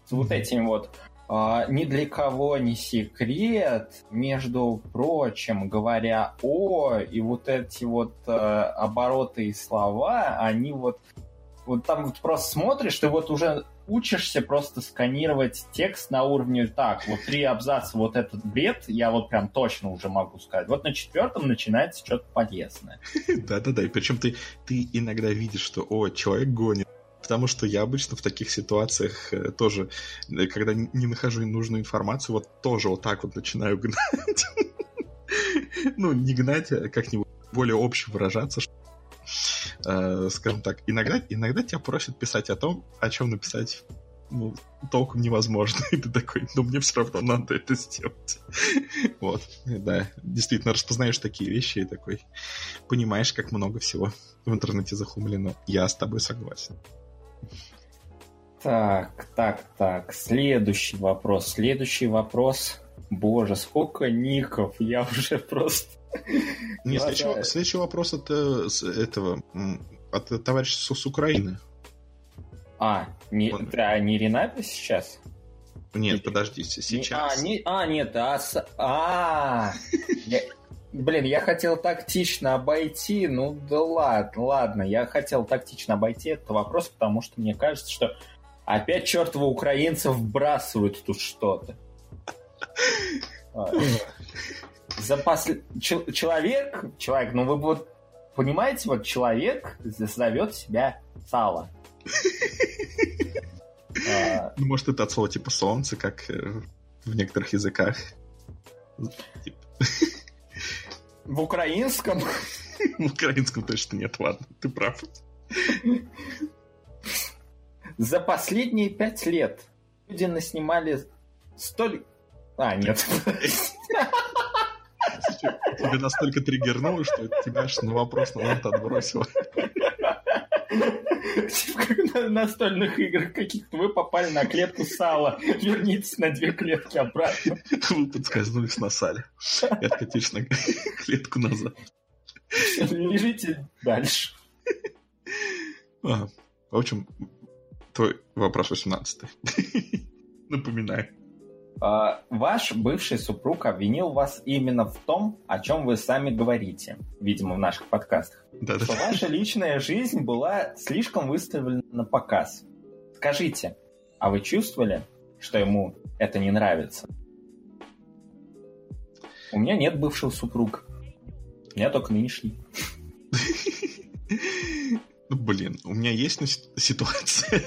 С вот этим вот а, ни для кого не секрет, между прочим, говоря о, и вот эти вот э, обороты и слова, они вот, вот там вот просто смотришь, ты вот уже учишься просто сканировать текст на уровне так, вот три абзаца, вот этот бред, я вот прям точно уже могу сказать. Вот на четвертом начинается что-то полезное. Да-да-да, и причем ты, ты иногда видишь, что, о, человек гонит, Потому что я обычно в таких ситуациях э, тоже, э, когда не нахожу нужную информацию, вот тоже вот так вот начинаю гнать. Ну, не гнать, а как-нибудь более обще выражаться. Э, скажем так, иногда, иногда тебя просят писать о том, о чем написать ну, толком невозможно. И ты такой, но мне все равно надо это сделать. вот, да, действительно, распознаешь такие вещи и такой понимаешь, как много всего в интернете захумлено. Я с тобой согласен. Так, так, так. Следующий вопрос. Следующий вопрос. Боже, сколько ников. Я уже просто... Не, следующий, следующий вопрос от э, этого, от товарища с, Украины. А, не, Он... а не Ренапи сейчас? Нет, подождите, сейчас. Не, а, не, а, нет, а... А Блин, я хотел тактично обойти, ну да ладно, ладно, я хотел тактично обойти этот вопрос, потому что мне кажется, что Опять чертова украинцев вбрасывают тут что-то. За посл... Человек, человек, ну вы вот понимаете, вот человек зовет себя Сало. А. Ну, может, это от слова типа солнце, как э, в некоторых языках. В украинском? В украинском точно нет, ладно, ты прав. За последние пять лет люди наснимали столь... А, нет. Тебе настолько триггернуло, что тебя аж на вопрос на лад отбросило. Типа на настольных играх каких-то. Вы попали на клетку сала. Вернитесь на две клетки обратно. Вы подскользнулись на сале и откатились на клетку назад. Лежите дальше. Ага. В общем, твой вопрос 18 Напоминаю. А, Ваш бывший супруг обвинил вас именно в том, о чем вы сами говорите, видимо, в наших подкастах. Да, да. Что ваша личная жизнь была слишком выставлена на показ. Скажите, а вы чувствовали, что ему это не нравится? У меня нет бывшего супруга. У меня только нынешний. Ну, блин, у меня есть си- ситуация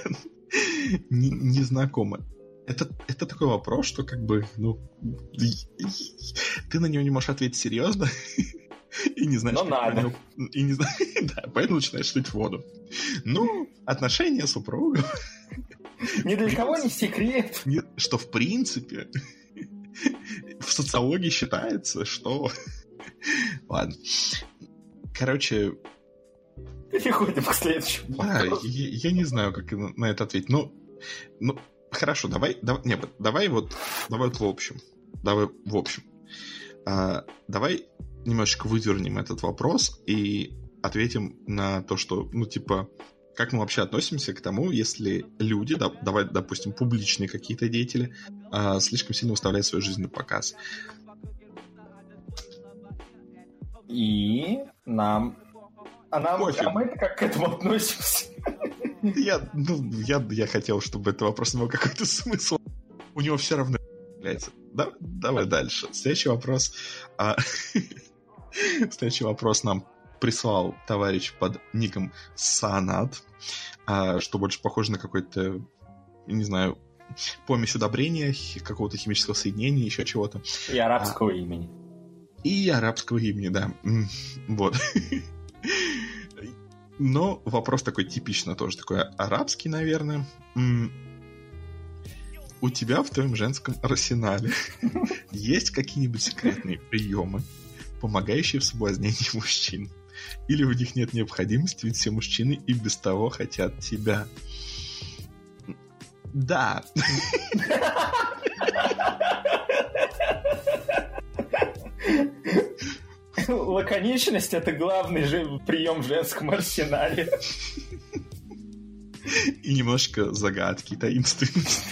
не- незнакомая. Это, это такой вопрос, что как бы, ну, ты на него не можешь ответить серьезно, и не знаешь, Но надо. него- и не знаешь, да, поэтому начинаешь лить воду. Ну, отношения супругов, Ни для кого не секрет. что в принципе в социологии считается, что... Ладно. Короче, Переходим к следующему. Да, я, я не знаю, как на это ответить. Ну, ну хорошо, давай, давай, не, давай вот, давай вот в общем, давай в общем. А, давай немножечко выдернем этот вопрос и ответим на то, что, ну, типа, как мы вообще относимся к тому, если люди, да- давай, допустим, публичные какие-то деятели, а, слишком сильно выставляют свою жизнь на показ. И нам... А, нам, Пофиг. а мы как к этому относимся? Я, ну, я, я хотел, чтобы этот вопрос имел какой-то смысл. У него все равно является. Да, давай дальше. Следующий вопрос. а, Следующий вопрос нам прислал товарищ под ником Санат, а, что больше похоже на какой-то, не знаю, помесь удобрения, какого-то химического соединения, еще чего-то. И арабского имени. И арабского имени, да. Вот. Но вопрос такой типично тоже такой арабский, наверное. У тебя в твоем женском арсенале есть какие-нибудь секретные приемы, помогающие в соблазнении мужчин? Или в них нет необходимости, ведь все мужчины и без того хотят тебя? Да. Лаконичность — это главный же прием в женском арсенале. И немножко загадки, таинственности.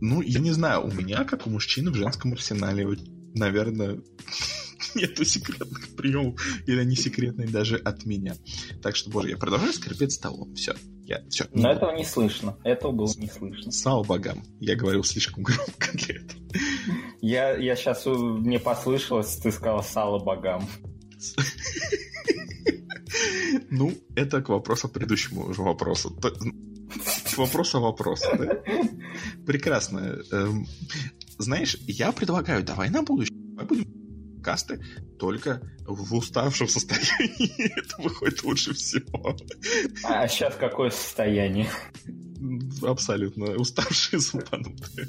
Ну, я не знаю, у меня, как у мужчины в женском арсенале, наверное, нету секретных приемов, или они секретные даже от меня. Так что, боже, я продолжаю скрипеть столом. Все, я, все. Но этого не слышно. Этого было не слышно. Слава богам, я говорил слишком громко для этого. Я, я сейчас мне послышалось, ты сказал сало богам. Ну, это к вопросу предыдущему уже вопросу. К вопросу вопроса, да? Прекрасно. Эм, Знаешь, я предлагаю, давай на будущее. Давай будем касты только в уставшем состоянии. Это выходит лучше всего. А сейчас какое состояние? Абсолютно уставшие, супанутые.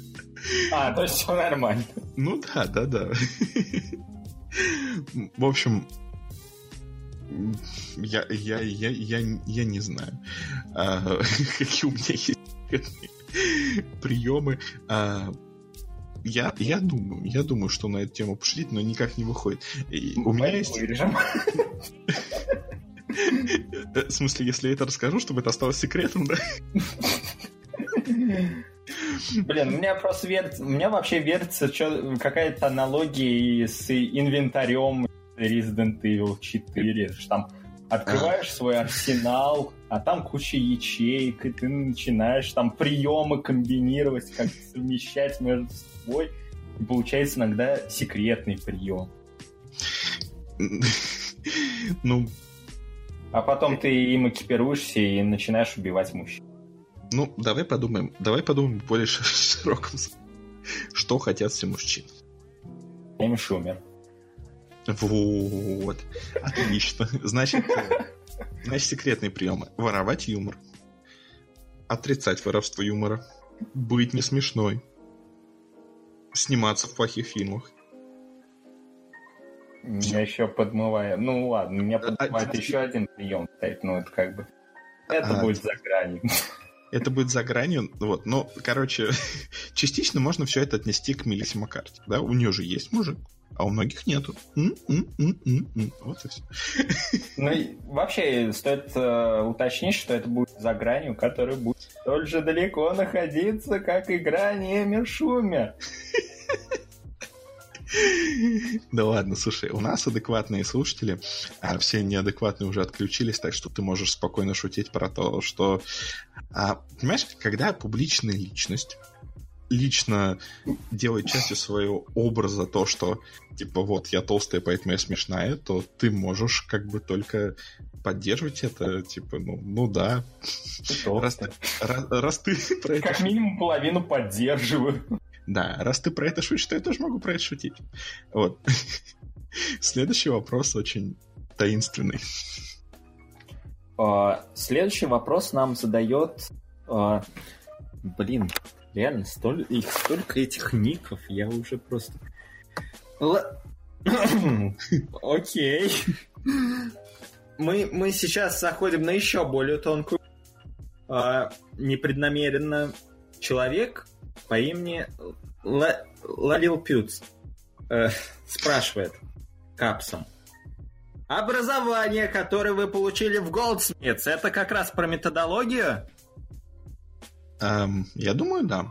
А, то есть все нормально. Ну да, да, да. В общем, я, я, я, я, я не знаю, а, какие у меня есть приемы. А, я, я думаю, я думаю, что на эту тему пошутить, но никак не выходит. И у меня есть... Э, В смысле, если я это расскажу, чтобы это осталось секретом, да? Блин, у меня просто верится, у меня вообще верится какая-то аналогия с инвентарем Resident Evil 4, что там открываешь свой арсенал, а там куча ячеек, и ты начинаешь там приемы комбинировать, как совмещать между собой, и получается иногда секретный прием. Ну, А потом ты им экипируешься и начинаешь убивать мужчин. ну, давай подумаем, давай подумаем в более широком Что хотят все мужчины? Эми Шумер. Вот. Отлично. Значит, значит, секретные приемы. Воровать юмор. Отрицать воровство юмора. Быть не смешной. Сниматься в плохих фильмах. Меня еще подмывает. Ну ладно, меня подмывает а, еще один прием, кстати, ну это как бы... Это А, будет за гранью. Это будет за гранью. Вот, ну, короче, частично можно все это отнести к Мелиссе Маккарти. Да, у нее же есть мужик, а у многих нету. М, м, м, м, м. Вот и все. Ну вообще стоит э, уточнить, что это будет за гранью, которая будет столь же далеко находиться, как и грани Эмир Шумер. Да ладно, слушай, у нас адекватные слушатели, а все неадекватные уже отключились, так что ты можешь спокойно шутить про то, что... а, понимаешь, когда публичная личность лично делает частью своего образа то, что типа вот я толстая, поэтому я смешная, то ты можешь как бы только поддерживать это, типа, ну, ну да. Раз, ты- раз- раз ты про это Как минимум половину поддерживаю. Да, раз ты про это шутишь, то я тоже могу про это шутить. Вот. Следующий вопрос очень таинственный. А, Следующий вопрос нам задает... а, Блин, реально, столь, их столько этих ников, я уже просто... Окей. Мы, мы сейчас заходим на еще более тонкую а, непреднамеренно человек по имени Ла- Лалил Пюц э, спрашивает капсом. Образование, которое вы получили в Goldsmiths, это как раз про методологию? Эм, я думаю, да.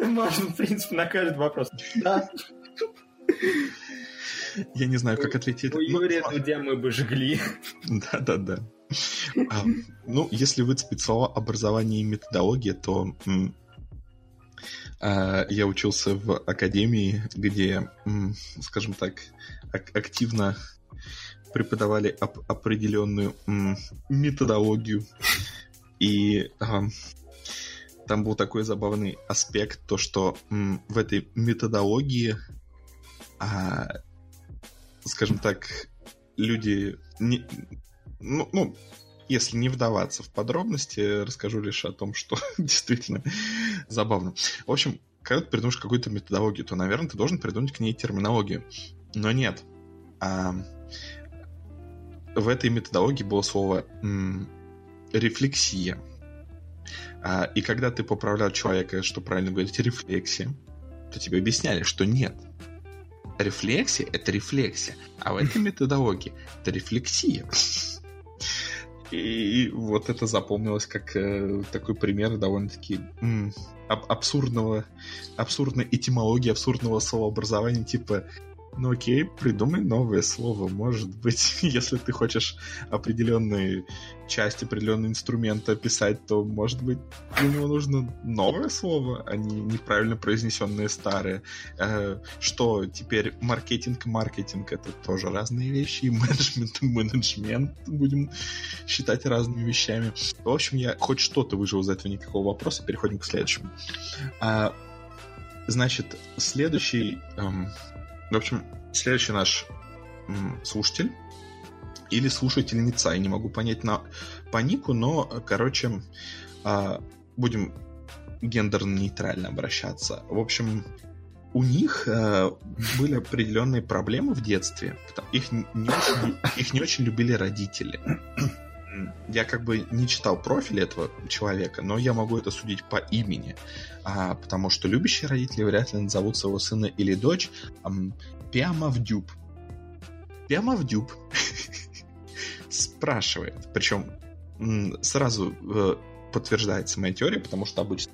Можно, в принципе, на каждый вопрос. Да. Я не знаю, как ответить. У Юрия Дудя мы бы жгли. Да, да, да. А, ну, если выцепить слова образование и методология, то а, я учился в академии, где, скажем так, ак- активно преподавали оп- определенную методологию. И ам, там был такой забавный аспект, то что м, в этой методологии, а, скажем так, люди не, ну, ну, если не вдаваться в подробности, расскажу лишь о том, что действительно забавно. В общем, когда ты придумаешь какую-то методологию, то, наверное, ты должен придумать к ней терминологию. Но нет. А, в этой методологии было слово рефлексия. А, и когда ты поправлял человека, что правильно говорить, рефлексия, то тебе объясняли, что нет. Рефлексия — это рефлексия, а в этой методологии это рефлексия. И вот это запомнилось как э, такой пример довольно-таки м, аб- абсурдного, абсурдной этимологии, абсурдного словообразования, типа ну окей, придумай новое слово. Может быть, если ты хочешь определенные части, определенные инструменты описать, то, может быть, для него нужно новое слово, а не неправильно произнесенное старое. Э, что теперь маркетинг и маркетинг это тоже разные вещи, и менеджмент и менеджмент будем считать разными вещами. В общем, я хоть что-то выжил из этого никакого вопроса, переходим к следующему. А, значит, следующий... эм, в общем, следующий наш слушатель или слушательница, я не могу понять на, по нику, но, короче, а, будем гендерно-нейтрально обращаться. В общем, у них э, были определенные проблемы в детстве. Их не очень, их не очень любили родители. Я как бы не читал профиль этого человека, но я могу это судить по имени. А, потому что любящие родители вряд ли назовут своего сына или дочь ам, прямо в дюб. Прямо в дюб. Спрашивает. Причем сразу э, подтверждается моя теория, потому что обычно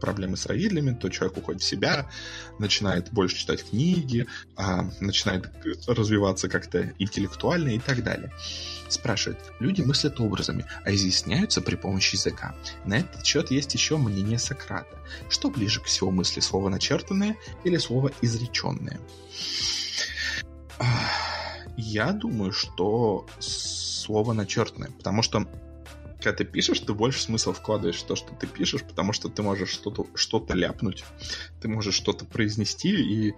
проблемы с родителями, то человек уходит в себя, начинает больше читать книги, а, начинает развиваться как-то интеллектуально и так далее. Спрашивает, люди мыслят образами, а изъясняются при помощи языка. На этот счет есть еще мнение Сократа. Что ближе к всего мысли, слово начертанное или слово изреченное? Я думаю, что слово начертанное, потому что когда ты пишешь, ты больше смысла вкладываешь в то, что ты пишешь, потому что ты можешь что-то что ляпнуть, ты можешь что-то произнести, и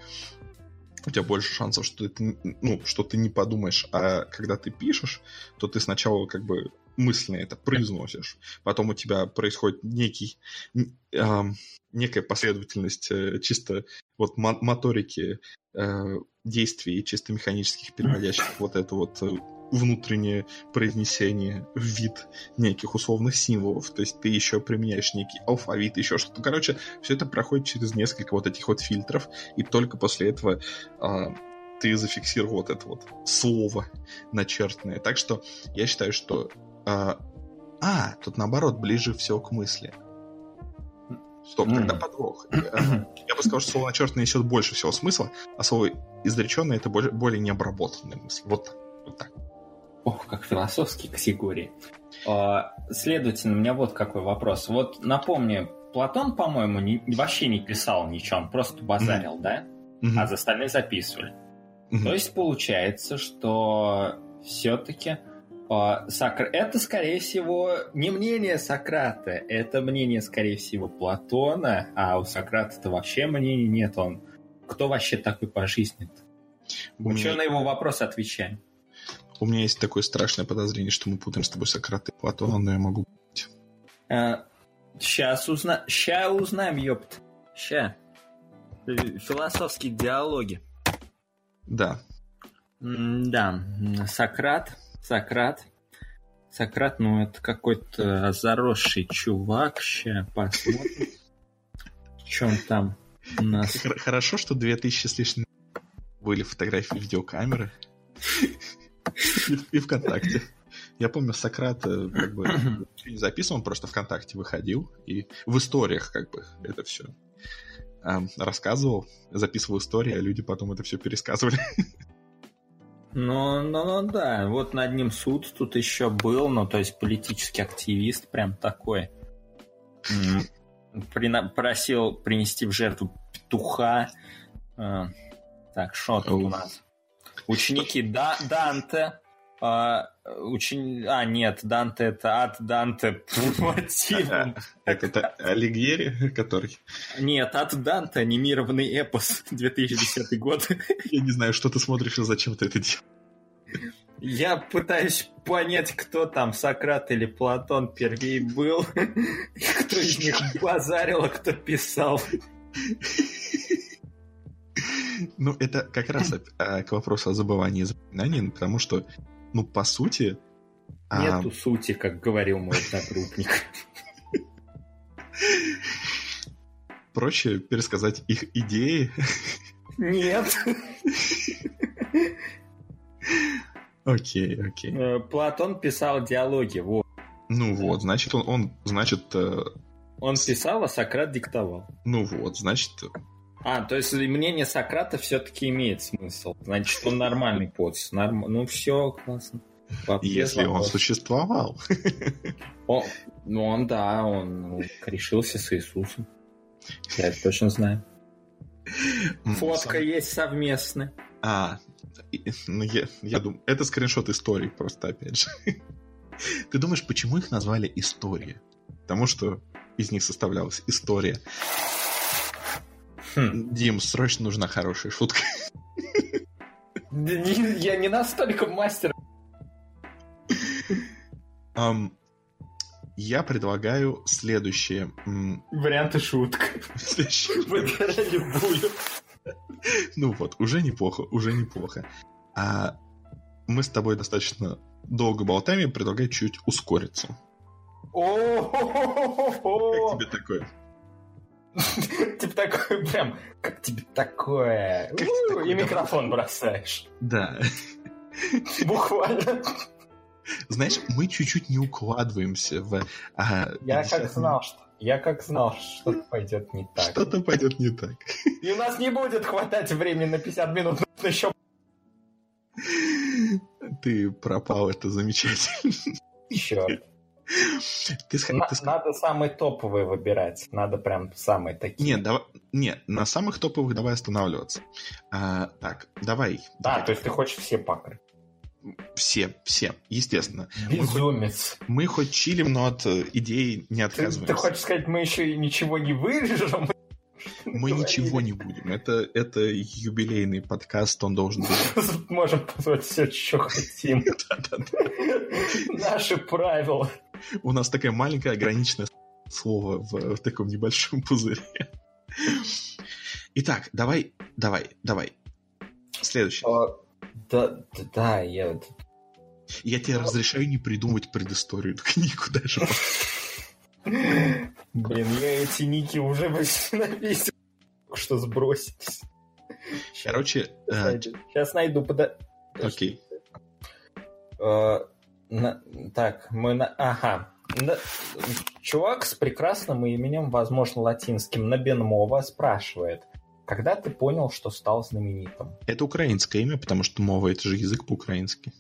у тебя больше шансов, что ты, ну, что ты не подумаешь. А когда ты пишешь, то ты сначала как бы мысленно это произносишь. Потом у тебя происходит некий, ам, некая последовательность э, чисто вот мо- моторики э, действий чисто механических, переводящих вот это вот э, внутреннее произнесение в вид неких условных символов. То есть ты еще применяешь некий алфавит, еще что-то. Короче, все это проходит через несколько вот этих вот фильтров, и только после этого а, ты зафиксировал вот это вот слово начертанное. Так что я считаю, что... А, а тут наоборот, ближе всего к мысли. Стоп, М. тогда подвох. Э, Я бы сказал, что слово начертанное несет больше всего смысла, а слово изреченное это более, более необработанная мысль. Вот так. Вот так. Ох, как философские категории. А, Следовательно, у меня вот какой вопрос. Вот напомню, Платон, по-моему, не- вообще не писал ничего, он просто базарил, да? Мгм. А за остальные записывали. Мгм. То есть получается, что все-таки это, скорее всего, не мнение Сократа, это мнение, скорее всего, Платона, а у Сократа-то вообще мнения нет. Он кто вообще такой по жизни-то? У Мы меня- что на его вопрос отвечаем? У меня есть такое страшное подозрение, что мы путаем с тобой Сократа и Платона, но я могу... Сейчас узна... Ща узнаем, ёпт. Ща. Э, Философские диалоги. Да. М, Да, Сократ, Сократ, Сократ, ну это какой-то заросший чувак, ща посмотрим. Он там у нас? Хор- Хорошо, что 2000 с лишним были фотографии видеокамеры. И- ВКонтакте. Я помню, Сократ э, как бы не записывал, он просто ВКонтакте выходил и в историях как бы это все рассказывал, записывал истории, а люди потом это все пересказывали. Ну, ну, ну да, вот над ним суд тут еще был, ну то есть политический активист прям такой. Прина- Просил принести в жертву петуха. А, Так, что тут у нас? Ученики да, Данте. а, учени... а, нет, Данте это от Данте по мотивам. Это Алигьери, который... Нет, от Данте анимированный эпос 2010 год. Я не знаю, что ты смотришь и зачем ты это делаешь. Я пытаюсь понять, кто там, Сократ или Платон первей был, кто из них базарил, а кто писал. Ну, это как раз к вопросу о забывании и запоминании, потому что, ну, по сути... а, Нету сути, как говорил мой одногруппник. проще пересказать их идеи. Нет. Окей, окей. Э, Платон писал диалоги, вот. Ну вот, значит, он, он значит, э, Он писал, а Сократ диктовал. ну вот, значит, А, то есть мнение Сократа все-таки имеет смысл. Значит, он нормальный поц. Норм... Ну все, классно. Вообще если он вопрос. существовал. Он, ну, он, да, он решился с Иисусом. Я это точно знаю. Фотка сам- есть совместная. А, ну я, я думаю, это скриншот истории просто, опять же. Ты думаешь, почему их назвали история? Потому что из них составлялась история. Хм. Дим, срочно нужна хорошая шутка. Я не настолько мастер. Ам, я предлагаю следующее. м, Варианты шуток. Выбирай любую. Ну вот, уже неплохо, уже неплохо. А мы с тобой достаточно долго болтаем, я предлагаю чуть ускориться. Как тебе такое? Типа такое прям, как тебе такое? И микрофон бросаешь. Да. Буквально. Знаешь, мы чуть-чуть не укладываемся в... а, Я 50 как знал, что я как знал, что что-то пойдет не так. Что-то пойдет не так. И у нас не будет хватать времени на 50 минут, нужно еще Ты пропал, это замечательно. черт. Ты, На- ты Надо самые топовые выбирать. Надо прям самые такие. Нет, давай, нет, на самых топовых давай останавливаться. А, так, давай. Да, давай. то есть ты хочешь все покрыть. Все, все, естественно. Мы хоть, Безумец. мы хоть чилим, но от э, идеи не Ты, отказываемся. ты хочешь сказать, мы еще и ничего не вырежем? Мы ничего не будем. Это, это юбилейный подкаст, он должен быть. Можем позвать все, что хотим. Наши правила. У нас такое маленькое ограниченное слово в, в таком небольшом пузыре. Итак, давай, давай, давай. Следующий. А, да, да, да, я... Я тебе разрешаю не придумывать предысторию книгу даже. Блин, я эти ники уже бы написал, что сбросить. Короче, э, Сейчас найду, пода... окей. На- Так, мы на... Ага. На- Чувак с прекрасным именем, возможно, латинским, Набенмова спрашивает, когда ты понял, что стал знаменитым? Это украинское имя, потому что мова это же язык по-украински.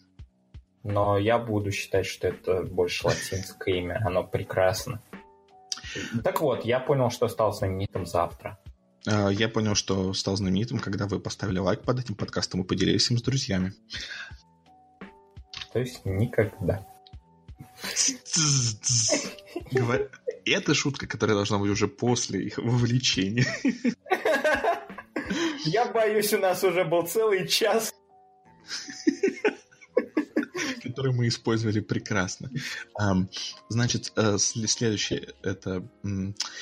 Но я буду считать, что это больше латинское имя. Оно прекрасно. Так вот, я понял, что стал знаменитым завтра. А, Я понял, что стал знаменитым, когда вы поставили лайк под этим подкастом и поделились им с друзьями. То есть никогда. Это шутка, которая должна быть уже после их вовлечения. Я боюсь, у нас уже был целый час. который мы использовали прекрасно. Значит, э, следующее. Это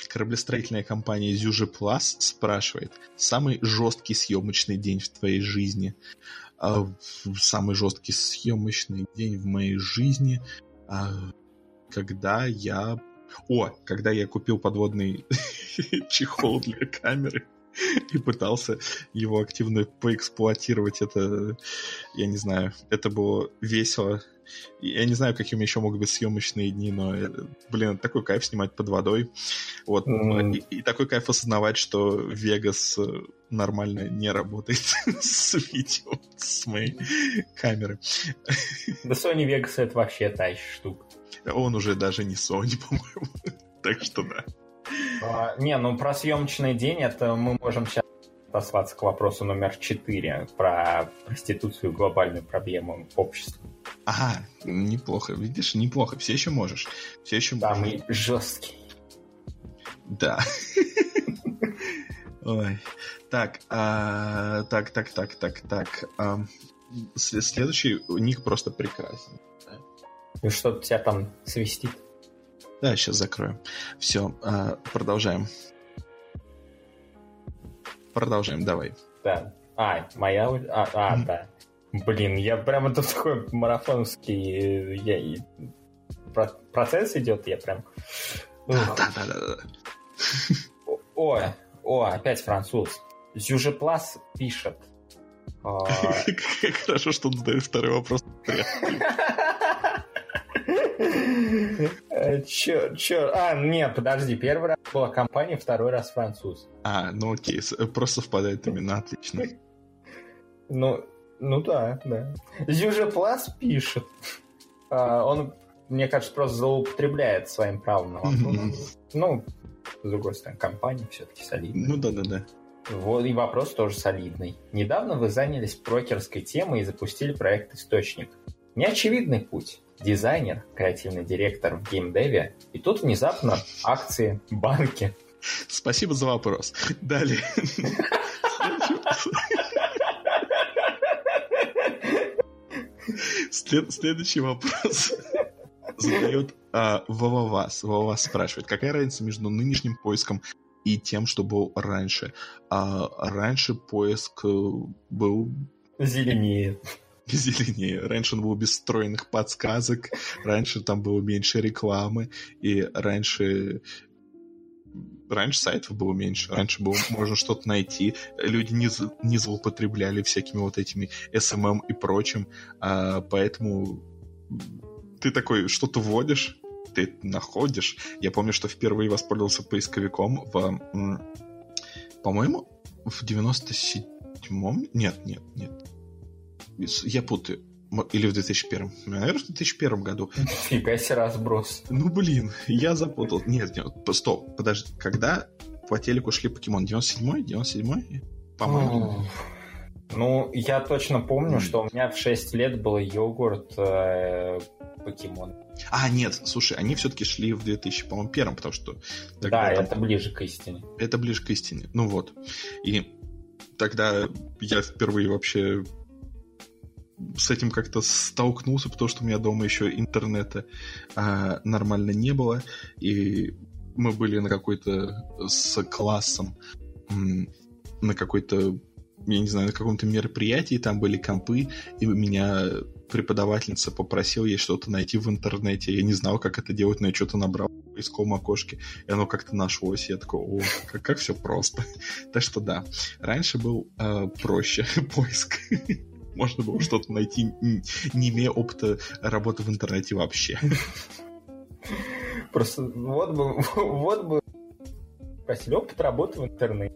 кораблестроительная компания Зюже Плас спрашивает. Самый жесткий съемочный день в твоей жизни? А, Самый жесткий съемочный день в моей жизни, а, когда я... О, когда я купил подводный чехол для камеры и пытался его активно поэксплуатировать. Это, я не знаю, это было весело. Я не знаю, какими еще могут быть съемочные дни, но, э, блин, такой кайф снимать под водой. Вот. М. И, и такой кайф осознавать, что Вегас э, нормально не работает с видео, с моей камеры. Да Sony Vegas это вообще та еще штука. Он уже даже не Sony, по-моему. Так что да. А, не, ну про съемочный день это мы можем сейчас отослаться к вопросу номер 4 про проституцию глобальную проблему общества. Ага, неплохо, видишь, неплохо. Все еще можешь. Все еще Да, можешь. жесткий. Да. Ой. Так, а, так, так, так, так, так. сле- Следующий у них просто прекрасен. И что-то тебя там свистит. Да, сейчас закроем. Все, продолжаем. Продолжаем, давай. Да. А, моя... А, а, да. Блин, я прямо тут такой марафонский... э, Я... Процесс идет, я прям... Ух. Да, да, да, да. О, о, опять француз. Зюжеплас пишет. А, хорошо, что он задает второй вопрос. Чё, чё? А, нет, подожди, первый раз была компания, второй раз француз. А, ну окей, просто совпадают имена, отлично. Ну, ну да, да. Зюжеплас пишет. А, он, мне кажется, просто злоупотребляет своим правом. Ну, с другой стороны, компания все-таки солидная. Ну да, да, да. Вот, и вопрос тоже солидный. Недавно вы занялись брокерской темой и запустили проект «Источник». Неочевидный путь. Дизайнер, креативный директор в геймдеве, и тут внезапно акции, банки. Спасибо за вопрос. Далее. След- Следующий вопрос задает а, Вовавас. Вовавас спрашивает, какая разница между нынешним поиском и тем, что был раньше? А, раньше поиск э, был Зеленее. зеленее. Раньше он был без встроенных подсказок, раньше там было меньше рекламы, и раньше раньше сайтов было меньше, раньше было можно что-то найти, люди не, не злоупотребляли всякими вот этими SMM и прочим, а, поэтому ты такой что-то вводишь, ты находишь. Я помню, что впервые воспользовался поисковиком в, по-моему, в 97-м? Нет, нет, нет. Я путаю. Или в 2001. Наверное, в 2001 году. Фига себе разброс. Ну, блин, я запутал. Нет, нет, стоп, подожди. Когда по телеку шли покемон? 97-й? 97-й? По-моему. Ну, я точно помню, что у меня в 6 лет был йогурт э, покемон. А, нет, слушай, они все-таки шли в 2000, по-моему, первом, потому что Да, там- это ближе к истине. это ближе к истине. Ну вот. И тогда я впервые вообще с этим как-то столкнулся, потому что у меня дома еще интернета а, нормально не было, и мы были на какой-то с классом на какой-то, я не знаю, на каком-то мероприятии, там были компы, и меня преподавательница попросила ей что-то найти в интернете. Я не знал, как это делать, но я что-то набрал в поисковом окошке, и оно как-то нашлось. Я такой, о, как, как все просто. так что да, раньше был э, проще поиск. Можно было что-то найти, не имея опыта работы в интернете вообще. Просто вот бы, вот бы просили опыт работы в интернете.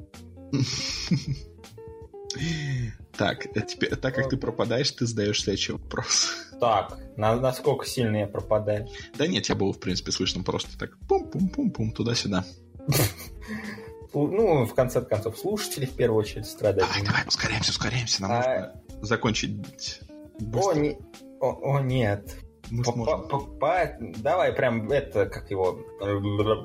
Так, а теперь, так как ты пропадаешь, ты задаешь следующий вопрос. Так, на, насколько сильно я пропадаю? Да нет, я был, в принципе, слышно просто так пум-пум-пум-пум, туда-сюда. Ну, в конце концов, слушатели в первую очередь страдают. Давай, давай, ускоряемся, ускоряемся. Нам а... нужно закончить быстро. О, не... о, о нет. Мы сможем. Давай прям это, как его,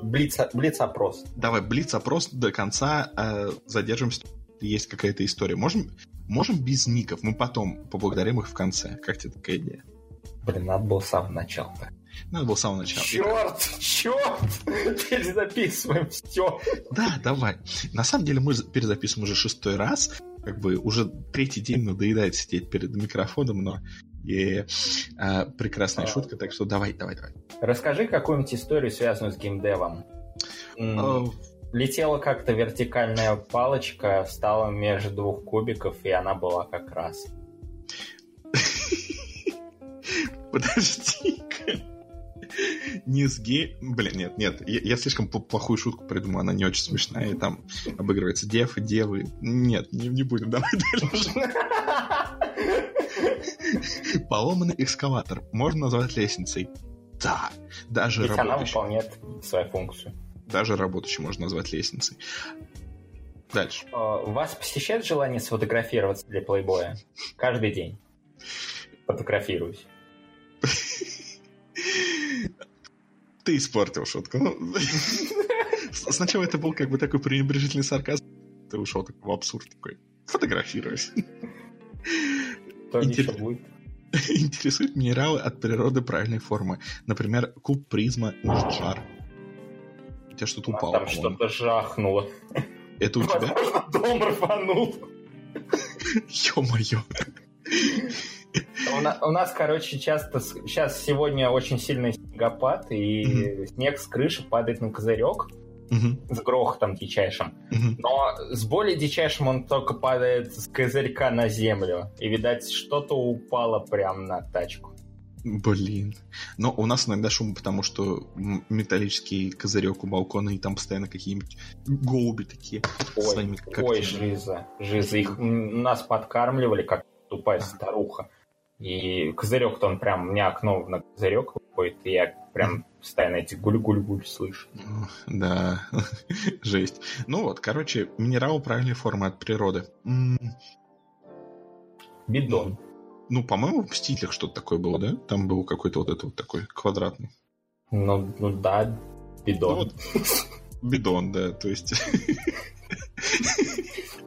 блиц, блиц-опрос. Давай, блиц-опрос до конца, э, задержимся, есть какая-то история. Можем, можем без ников, мы потом поблагодарим их в конце. Как тебе такая идея? Блин, надо было с самого начала-то. Надо было с самого начала. Черт, черт! Перезаписываем все. Да, давай. На самом деле мы перезаписываем уже шестой раз. Как бы уже третий день надоедает сидеть перед микрофоном, но и а, прекрасная а. шутка, так что давай, давай, давай. Расскажи какую-нибудь историю, связанную с геймдевом. А... Летела как-то вертикальная палочка, встала между двух кубиков, и она была как раз. Подожди-ка. Не с гей... Блин, нет, нет. Я, я слишком плохую шутку придумал, она не очень смешная. И там обыгрывается дев и девы. Нет, не, не будем, давай дальше. Поломанный экскаватор можно назвать лестницей? Да, даже Ведь работающий. она выполняет свою функцию. Даже работающий можно назвать лестницей. Дальше. А, вас посещает желание сфотографироваться для плейбоя? Каждый день. Фотографируюсь. Ты испортил шутку. Ну, сначала это был как бы такой пренебрежительный сарказм. Ты ушел в абсурд такой. Фотографируюсь. Интерес... Интересуют минералы от природы правильной формы. Например, куб призма жар. У тебя что-то упало. Там что-то жахнуло. Это у тебя? Дом рванул. Ё-моё. У нас, короче, часто... Сейчас сегодня очень сильный снегопад, и mm-hmm. снег с крыши падает на козырек с грохотом дичайшим. Но с более дичайшим он только падает с козырька на землю. И, видать, что-то упало прямо на тачку. Блин. Но у нас иногда шум, потому что металлический козырек у балкона, и там постоянно какие-нибудь голуби такие. Ой, своими ой жиза, жиза. Их нас подкармливали, как тупая старуха. И козырек-то он прям, у меня окно на козырек выходит, и я прям постоянно эти гуль-гуль-гуль слышу. Да, жесть. Ну вот, короче, минерал правильной формы от природы. Бидон. Ну, по-моему, в Мстителях что-то такое было, да? Там был какой-то вот это вот такой квадратный. Ну, ну да, бидон. Ну, вот, бидон, да, то есть...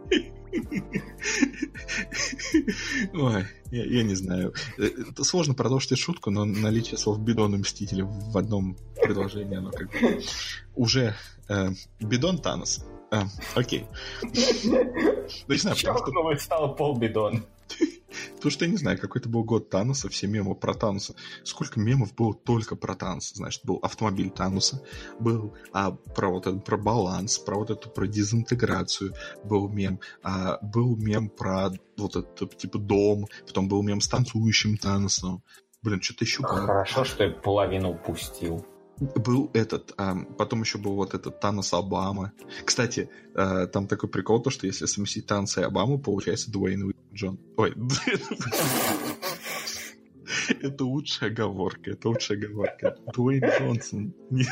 Ой, я, я не знаю. Это сложно продолжить шутку, но наличие слов бидон и мстители в одном предложении, оно как бы уже э, бидон Танос. А, окей. Ну, не знаю, потому что... стало полбидон. Потому что я не знаю, какой-то был год Таноса, все мемы про Таноса. Сколько мемов было только про Таноса? Значит, был автомобиль Таноса, был а, про вот этот, про баланс, про вот эту, про дезинтеграцию был мем, а, был мем про вот этот, типа, дом, потом был мем с танцующим Таносом. Блин, что-то еще. Хорошо, что я половину упустил был этот, а, потом еще был вот этот Танос Обама. Кстати, а, там такой прикол, то, что если совместить Таноса и Обаму, получается Дуэйн Джон. Ой, это лучшая оговорка, это лучшая оговорка. Дуэйн Джонсон. Нет.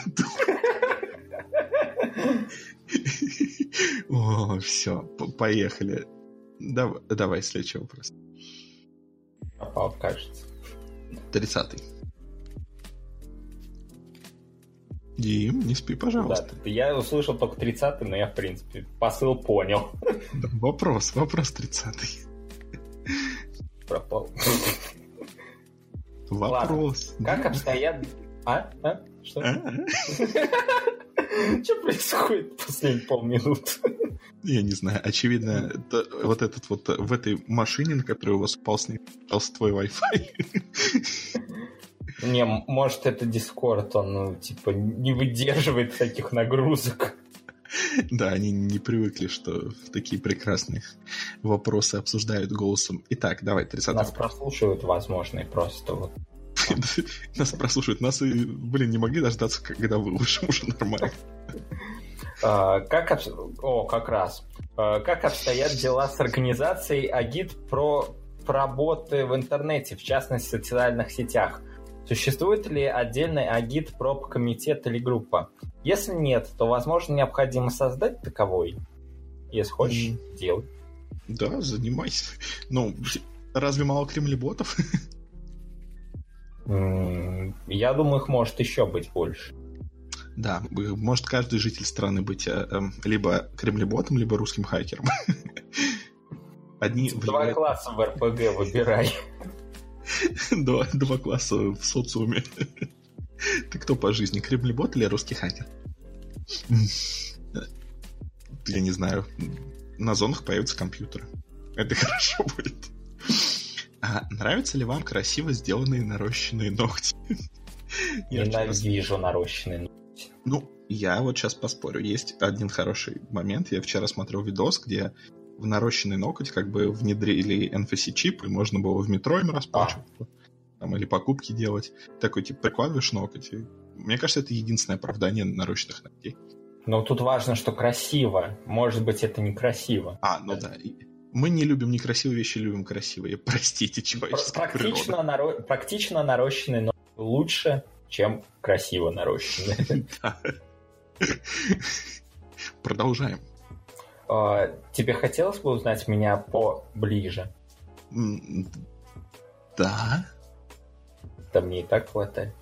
О, все, поехали. Давай, давай следующий вопрос. Попал, кажется. Тридцатый. Дим, не спи, пожалуйста. Да, я услышал только 30 но я, в принципе, посыл понял. вопрос, вопрос 30 Пропал. Вопрос. Ладно. Как обстоят... А? А? Что? А? Что происходит последние полминуты? Я не знаю, очевидно, вот этот вот в этой машине, на которой у вас упал, снялся твой Wi-Fi. Не, может, это Дискорд, он, ну, типа, не выдерживает таких нагрузок. Да, они не привыкли, что такие прекрасные вопросы обсуждают голосом. Итак, давай, 30 Нас прослушивают, возможно, и просто вот. Нас прослушивают. Нас и, блин, не могли дождаться, когда выложим уже нормально. А, как, о, как раз. А, как обстоят дела с организацией Агит про работы в интернете, в частности, в социальных сетях? Существует ли отдельный агит проб комитет или группа? Если нет, то, возможно, необходимо создать таковой. Если хочешь, mm. делай. Да, занимайся. Ну, разве мало кремлеботов? Я думаю, их может еще быть больше. Да, может каждый житель страны быть э, э, либо кремлеботом, либо русским хакером. Одни Два влияют... класса в РПГ выбирай. Два, два класса в социуме. Ты кто по жизни, кремлебот или русский хакер? Я не знаю. На зонах появятся компьютеры. Это хорошо будет. А нравятся ли вам красиво сделанные нарощенные ногти? Ненавижу нарощенные ногти. Ну, я вот сейчас поспорю. Есть один хороший момент. Я вчера смотрел видос, где в нарощенный ноготь как бы внедрили NFC-чип, и можно было в метро им расплачиваться. А. Там, или покупки делать. Такой, типа, прикладываешь ноготь. И... Мне кажется, это единственное оправдание нарощенных ногтей. Но тут важно, что красиво. Может быть, это некрасиво. А, ну да. Мы не любим некрасивые вещи, любим красивые. Простите, человеческая практично, наро... практично нарощенный ноготь лучше, чем красиво нарощенный. Продолжаем. А, тебе хотелось бы узнать меня поближе? Да. Да мне и так хватает.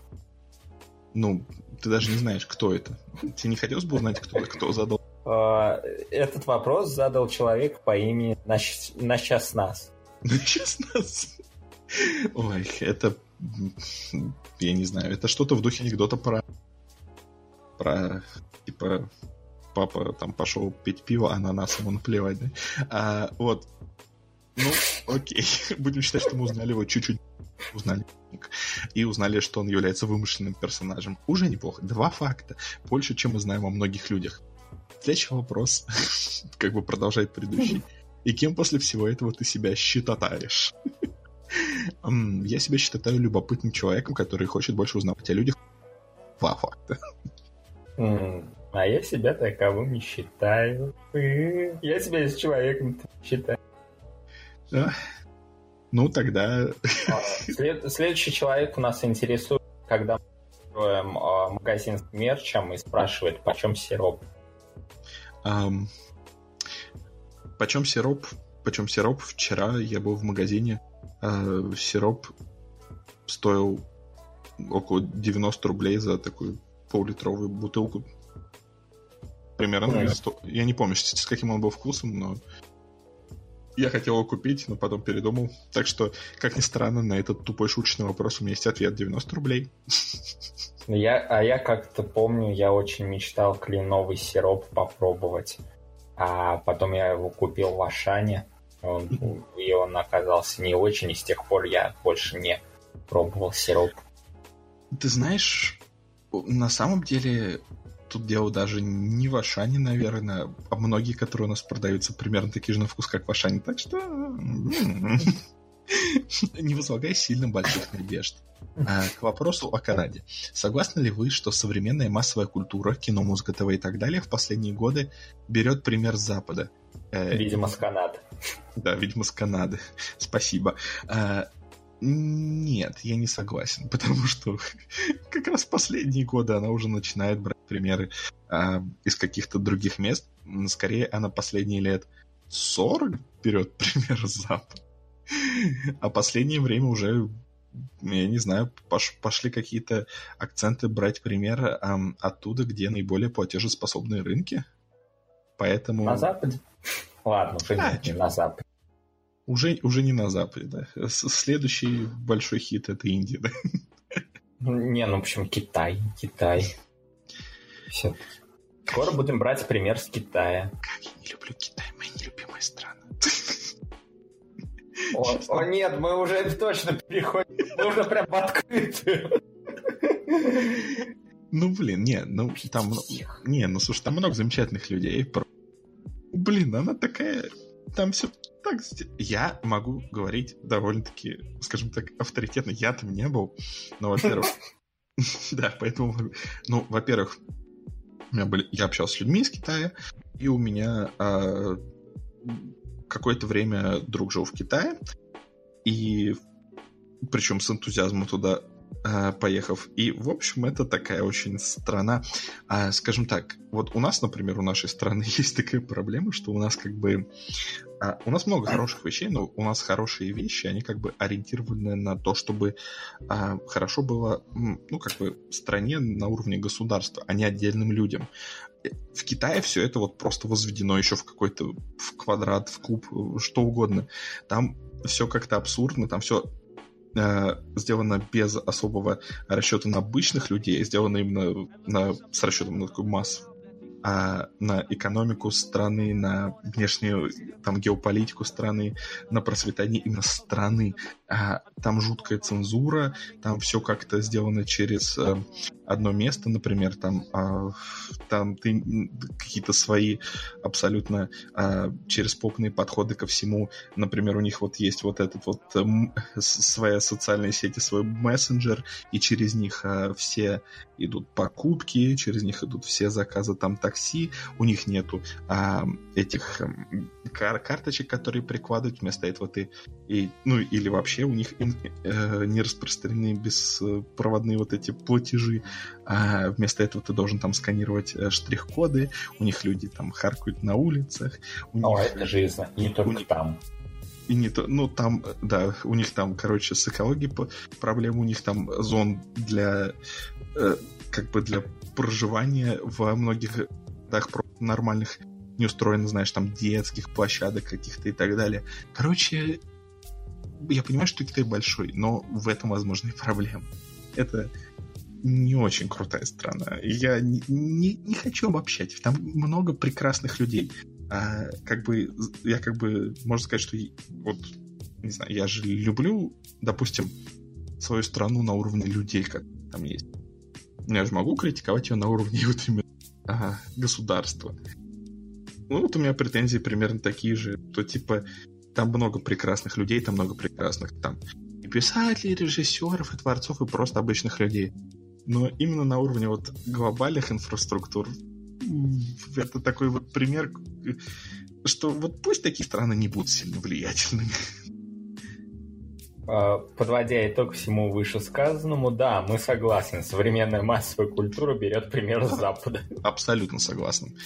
Ну, ты даже не знаешь, кто это. Тебе не хотелось бы узнать, кто, кто задал? А, этот вопрос задал человек по имени на, на час нас. На час нас? Ой, это... Я не знаю, это что-то в духе анекдота про... Про, типа, папа там пошел пить пиво, а на нас ему наплевать, да? А, вот. Ну, окей. Будем считать, что мы узнали его чуть-чуть. Узнали. И узнали, что он является вымышленным персонажем. Уже неплохо. Два факта. Больше, чем мы знаем о многих людях. Следующий вопрос. как бы продолжает предыдущий. И кем после всего этого ты себя считаешь? Я себя считаю любопытным человеком, который хочет больше узнавать о людях. Два факта. А я себя таковым не считаю. Я себя с человеком считаю. Ну, тогда... А, след... Следующий человек у нас интересует, когда мы строим а, магазин с мерчем и спрашивает, почем сироп. Um, почем сироп? Почем сироп? Вчера я был в магазине. Uh, сироп стоил около 90 рублей за такую пол-литровую бутылку примерно. Mm. Я не помню, с каким он был вкусом, но я хотел его купить, но потом передумал. Так что, как ни странно, на этот тупой шуточный вопрос у меня есть ответ 90 рублей. Я, а я как-то помню, я очень мечтал кленовый сироп попробовать. А потом я его купил в Ашане. Он, и он оказался не очень, и с тех пор я больше не пробовал сироп. Ты знаешь, на самом деле тут дело даже не в Ашане, наверное, а многие, которые у нас продаются, примерно такие же на вкус, как в Ашане. Так что не возлагай сильно больших надежд. А, к вопросу о Канаде. Согласны ли вы, что современная массовая культура, кино, музыка, ТВ и так далее в последние годы берет пример Запада? Э, видимо, с Канады. Да, видимо, с Канады. Спасибо. А, нет, я не согласен, потому что как раз последние годы она уже начинает брать примеры э, из каких-то других мест. Скорее, она последние лет 40 берет пример с Запада. А последнее время уже, я не знаю, пош пошли какие-то акценты брать примеры э, оттуда, где наиболее платежеспособные рынки. Поэтому... На Западе? Ладно, а, не на Западе. Уже, уже не на Западе, да. Следующий большой хит это Индия, да. Не, ну в общем Китай, Китай. Все. Скоро будем брать пример с Китая. Как я не люблю Китай, моя нелюбимая страна. О, о нет, мы уже точно переходим. Уже прям в открытую. Ну, блин, не, ну, там... Не, ну, слушай, там много замечательных людей. Блин, она такая... Там все так... Я могу говорить довольно-таки, скажем так, авторитетно. Я там не был, но, во-первых... Да, поэтому... могу. Ну, во-первых, у меня были... я общался с людьми из Китая, и у меня а, какое-то время друг жил в Китае, и причем с энтузиазмом туда поехав. И, в общем, это такая очень страна. А, скажем так, вот у нас, например, у нашей страны есть такая проблема, что у нас как бы... а, у нас много хороших вещей, но у нас хорошие вещи, они как бы ориентированы на то, чтобы а, хорошо было, ну, как бы стране на уровне государства, а не отдельным людям. Э, В Китае все это вот просто возведено еще в какой-то в квадрат, в куб, э, что угодно. Там все как-то абсурдно, там все сделано без особого расчета на обычных людей, сделано именно на, с расчетом на такую массу, а на экономику страны, на внешнюю там геополитику страны, на процветание именно страны. А там жуткая цензура, там все как-то сделано через э, одно место, например, там, а, там ты какие-то свои абсолютно а, через попные подходы ко всему. Например, у них вот есть вот этот вот с- своя социальная сеть и свой мессенджер, и через них а, все идут покупки, через них идут все заказы там такси, у них нету а, этих эм, кар- карточек, которые прикладывают, вместо этого ты и, ну, или вообще у них э, не распространены беспроводные вот эти платежи, а вместо этого ты должен там сканировать э, штрих-коды, у них люди там харкают на улицах, у них... О, это жизнь. Не у только них- там. И не то, ну там, э, да, у них там, короче, с экологией проблемы, у них там зон для, э, как бы для проживания во многих городах просто нормальных не устроено, знаешь, там детских площадок каких-то и так далее. Короче, я понимаю, что Китай большой, но в этом возможны проблемы. Это не очень крутая страна. Я не, не, не хочу обобщать. Там много прекрасных людей. А, как бы я как бы можно сказать, что вот не знаю, я же люблю, допустим, свою страну на уровне людей, как там есть. Я же могу критиковать ее на уровне вот именно ага, государства. Ну вот у меня претензии примерно такие же, то типа там много прекрасных людей, там много прекрасных там и писателей, и режиссеров, и творцов, и просто обычных людей. Но именно на уровне вот глобальных инфраструктур это такой вот пример, э, что вот пусть такие страны не будут сильно влиятельными. Э, Подводя итог всему вышесказанному, да, мы согласны. Современная массовая культура берет пример с Запада. Абсолютно согласен.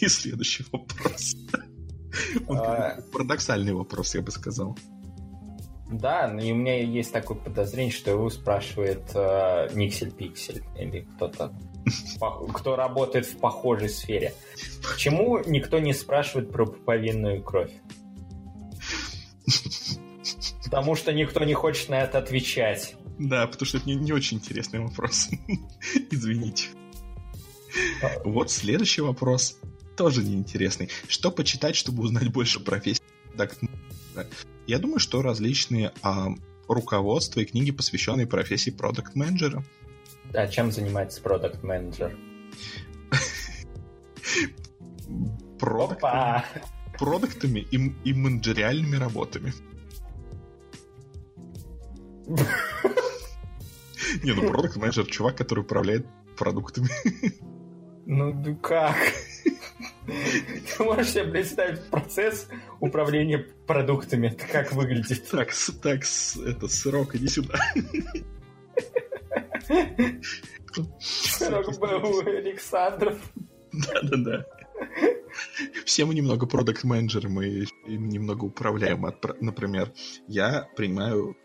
И следующий вопрос. А. Парадоксальный вопрос, я бы сказал. Да, и у меня есть такое подозрение, что его спрашивает э, Никсель Пиксель или кто-то, кто работает в похожей сфере. Почему никто не спрашивает про пуповинную кровь? Потому что никто не хочет на это отвечать. Да, потому что это не, не очень интересный вопрос. Извините. Вот следующий вопрос тоже неинтересный. Что почитать, чтобы узнать больше профессии? Я думаю, что различные а, руководства и книги, посвященные профессии продукт-менеджера. А чем занимается продукт менеджер Продукт- Опа! продуктами и, и менеджериальными работами. Не, ну продукт менеджер чувак, который управляет продуктами. Ну как? Ты можешь себе представить процесс управления продуктами? Это как выглядит? Так, так, это сырок, иди сюда. Сырок был Александров. Да-да-да. Все мы немного продукт менеджеры мы немного управляем. Например, я принимаю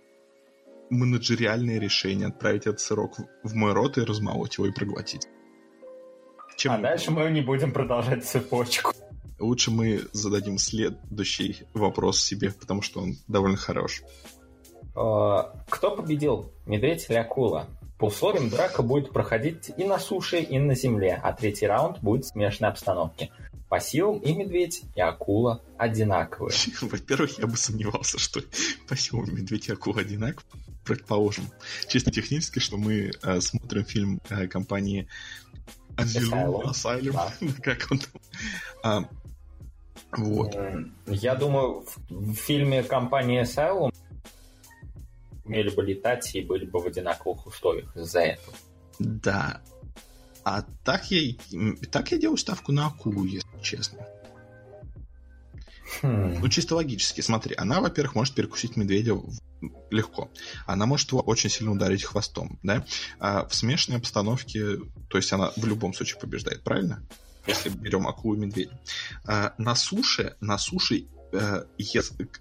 менеджериальные решения отправить этот сырок в- мой рот и размолоть его и проглотить. Чем А дальше мы не будем продолжать цепочку. Лучше мы зададим следующий вопрос себе, потому что он довольно хорош. Э, Кто победил? Медведь или акула? По условиям драка будет проходить и на суше, и на земле, а третий раунд будет в смешанной обстановке. По силам и медведь, и акула одинаковые. Во-первых, я бы сомневался, что по силам медведь и акула одинаковые. Предположим, чисто технически, что мы э, смотрим фильм э, компании Asylum, Asylum да. как он там. А, вот. Я думаю, в, в фильме компании Asylum умели бы летать и были бы в одинаковых условиях из-за этого. Да. А так я, так я делаю ставку на акулу, если честно. Хм. Ну, чисто логически, смотри, она, во-первых, может перекусить медведя легко. Она может его очень сильно ударить хвостом, да? А в смешанной обстановке, то есть она в любом случае побеждает, правильно? Если берем акулу и медведя. А на суше, на суше э,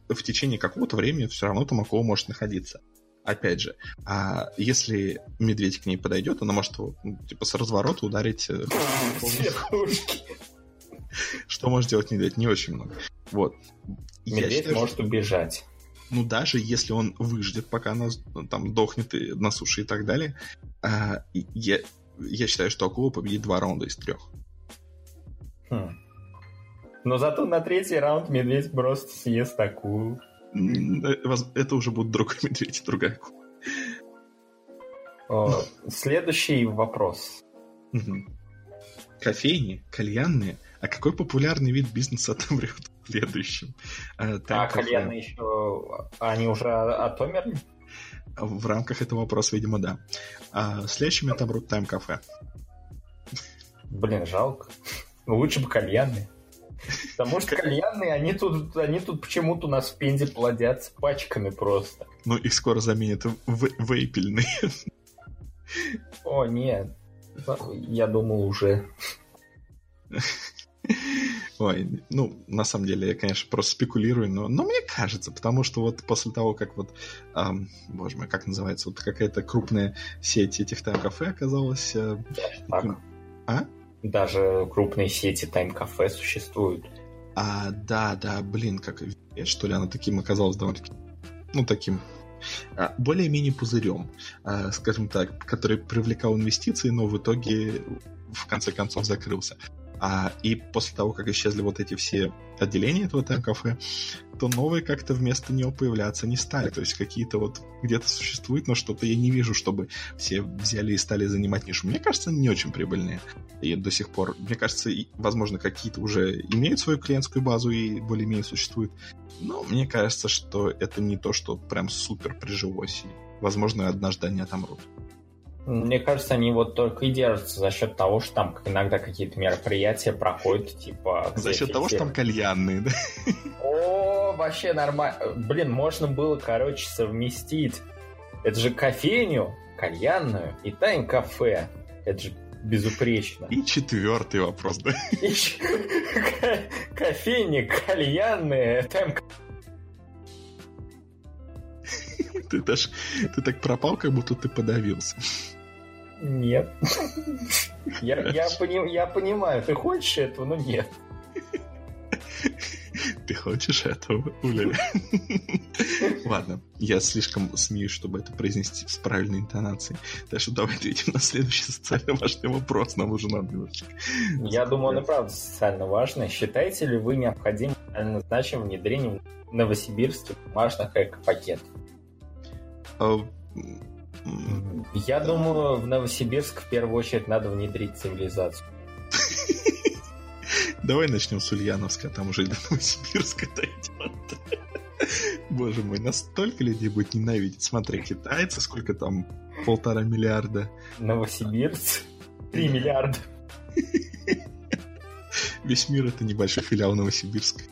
в течение какого-то времени все равно там акула может находиться. Опять же, а если медведь к ней подойдет, она может его, ну, типа, с разворота ударить... Э, Что может делать медведь? Не очень много. Вот. Медведь считаю, может что... убежать. Ну, даже если он выждет, пока она там дохнет и, на суше и так далее, а, я, я считаю, что акула победит два раунда из трех. Хм. Но зато на третий раунд медведь просто съест акулу. Э, это уже будет другой медведь, другая акула. Следующий вопрос. Кофейни, кальянные. А какой популярный вид бизнеса отомрет следующим? А, а кальянные еще... Они уже отомерли? В рамках этого вопроса, видимо, да. А следующими отомрут тайм-кафе. Блин, жалко. Лучше бы кальянные. Потому что кальянные, они тут, они тут почему-то у нас в Пензе плодятся пачками просто. Ну, их скоро заменят в вейпельные. О, нет. Я думал уже. Ой, ну, на самом деле, я, конечно, просто спекулирую, но, но мне кажется, потому что вот после того, как вот, эм, боже мой, как называется, вот какая-то крупная сеть этих тайм-кафе оказалась... Э, так. А? Даже крупные сети тайм-кафе существуют. А, да, да, блин, как что ли, она таким оказалась довольно-таки, ну, таким а, более-менее пузырем, а, скажем так, который привлекал инвестиции, но в итоге в конце концов закрылся. А, и после того, как исчезли вот эти все отделения этого тайм-кафе, то новые как-то вместо него появляться не стали. То есть какие-то вот где-то существуют, но что-то я не вижу, чтобы все взяли и стали занимать нишу. Мне кажется, они не очень прибыльные. И до сих пор, мне кажется, возможно, какие-то уже имеют свою клиентскую базу и более-менее существуют. Но мне кажется, что это не то, что прям супер прижилось. И, возможно, однажды они отомрут. Мне кажется, они вот только и держатся за счет того, что там иногда какие-то мероприятия проходят, типа... За счет того, что там кальянные, да? О, вообще нормально. Блин, можно было, короче, совместить. Это же кофейню, кальянную и тайм-кафе. Это же безупречно. И четвертый вопрос, да? Кофейня, кальянная, тайм ты, даже, ты так пропал, как будто ты подавился. Нет. Я, я, пони, я понимаю, ты хочешь этого, но нет. Ты хочешь этого, Уля? Ладно, я слишком смеюсь, чтобы это произнести с правильной интонацией. Так что давай ответим на следующий социально важный вопрос. Нам уже надо немножечко. Я думаю, он и правда социально важный. Считаете ли вы необходимым значимым внедрением в Новосибирске бумажных эко-пакетов? Я думаю, в Новосибирск в первую очередь надо внедрить цивилизацию. Давай начнем с Ульяновска, там уже до Новосибирска дойдет. Боже мой, настолько людей будет ненавидеть. Смотри, китайцы, сколько там? Полтора миллиарда. Новосибирцы? Три миллиарда. Весь мир это небольшой филиал Новосибирска.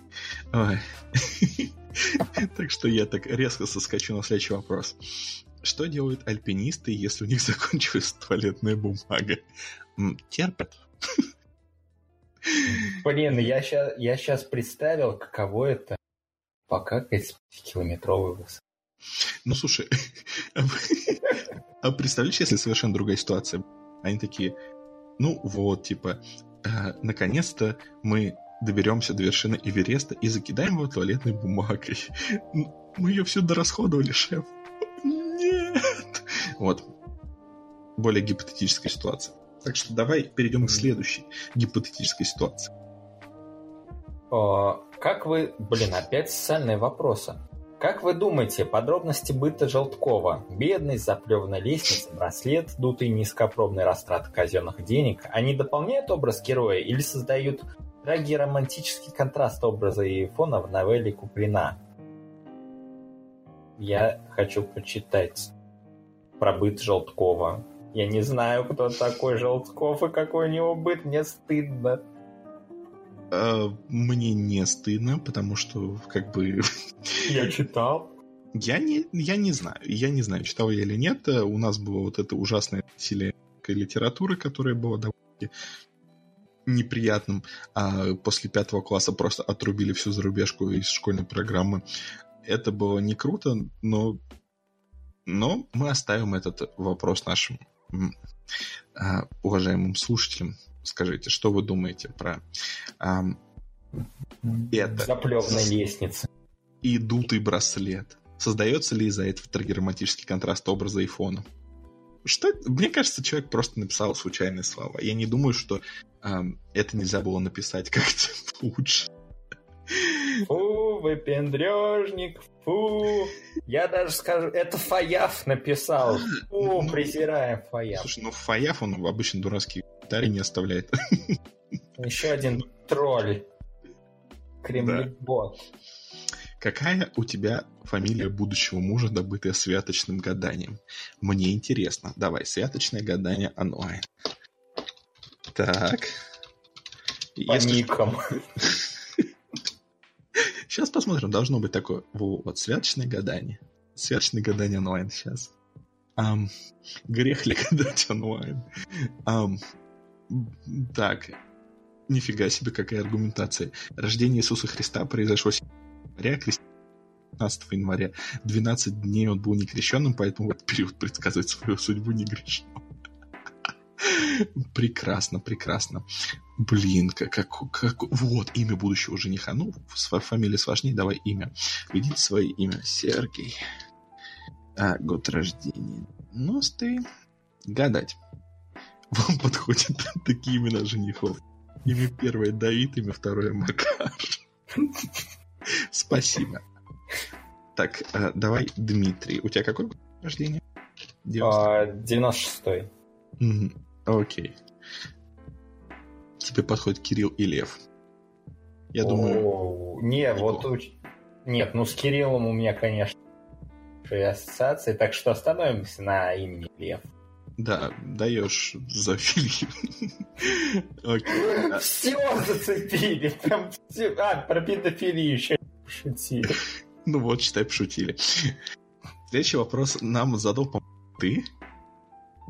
Так что я так резко соскочу на следующий вопрос. Что делают альпинисты, если у них закончилась туалетная бумага? Терпят. Блин, я сейчас, я сейчас представил, каково это покакать с километровой высоты. Ну, слушай, а представляешь, если совершенно другая ситуация? Они такие, ну вот, типа, э, наконец-то мы доберемся до вершины Эвереста и закидаем его туалетной бумагой. Мы ее всю дорасходовали, шеф. Вот. более гипотетическая ситуация. Так что давай перейдем к следующей гипотетической ситуации. О, как вы... Блин, опять социальные вопросы. Как вы думаете, подробности быта Желткова? Бедность, заплеванная лестница, браслет, дутый низкопробный растрат казенных денег, они дополняют образ героя или создают дорогий романтический контраст образа и фона в новелле Куприна? Я хочу почитать про быт Желткова. Я не знаю, кто такой Желтков и какой у него быт, мне стыдно. Э, мне не стыдно, потому что как бы... Я читал. Я не, я не знаю, я не знаю, читал я или нет. Э, у нас было вот это ужасное насилие литературы, которое было довольно неприятным, а после пятого класса просто отрубили всю зарубежку из школьной программы. Это было не круто, но, но мы оставим этот вопрос нашим а, уважаемым слушателям скажите, что вы думаете про а, это? Заплевная лестница. И дутый браслет. Создается ли из-за этого трагерматический контраст образа и фона? Что? Мне кажется, человек просто написал случайные слова. Я не думаю, что эм, это нельзя было написать как-то лучше. Выпендрежник, фу. Я даже скажу, это Фаяф написал. Фу, ну, презираем Фаяф. Слушай, ну Фаяф, он обычно дурацкий комментарий не оставляет. Еще один тролль. Кремлебот. Да. Какая у тебя фамилия будущего мужа, добытая святочным гаданием? Мне интересно. Давай, святочное гадание онлайн. Так. По Если... никам. Сейчас посмотрим. Должно быть такое. Вот, святочное гадание. Святочное гадание онлайн сейчас. Um, грех ли гадать онлайн? Um, так, нифига себе, какая аргументация. Рождение Иисуса Христа произошло 7 января, 15 января. 12 дней он был некрещенным, поэтому в этот период предсказывать свою судьбу не грешно. Прекрасно, прекрасно. Блин, как, как, как... Вот, имя будущего жениха. Ну, фамилия сложнее, давай имя. Видите свое имя. Сергей. А, год рождения. 90 Гадать. Вам подходят такие имена женихов. Имя первое Давид, имя второе Макар. Спасибо. Так, э, давай, Дмитрий. У тебя какой год рождения? 96-й. Окей. Тебе подходит Кирилл и Лев. Я думаю... Не, вот... Нет, ну с Кириллом у меня, конечно, ассоциации, так что остановимся на имени Лев. Да, даешь за Филипп. Все зацепили. Прям все. А, про педофилию еще пошутили. Ну вот, считай, пошутили. Следующий вопрос нам задал, ты?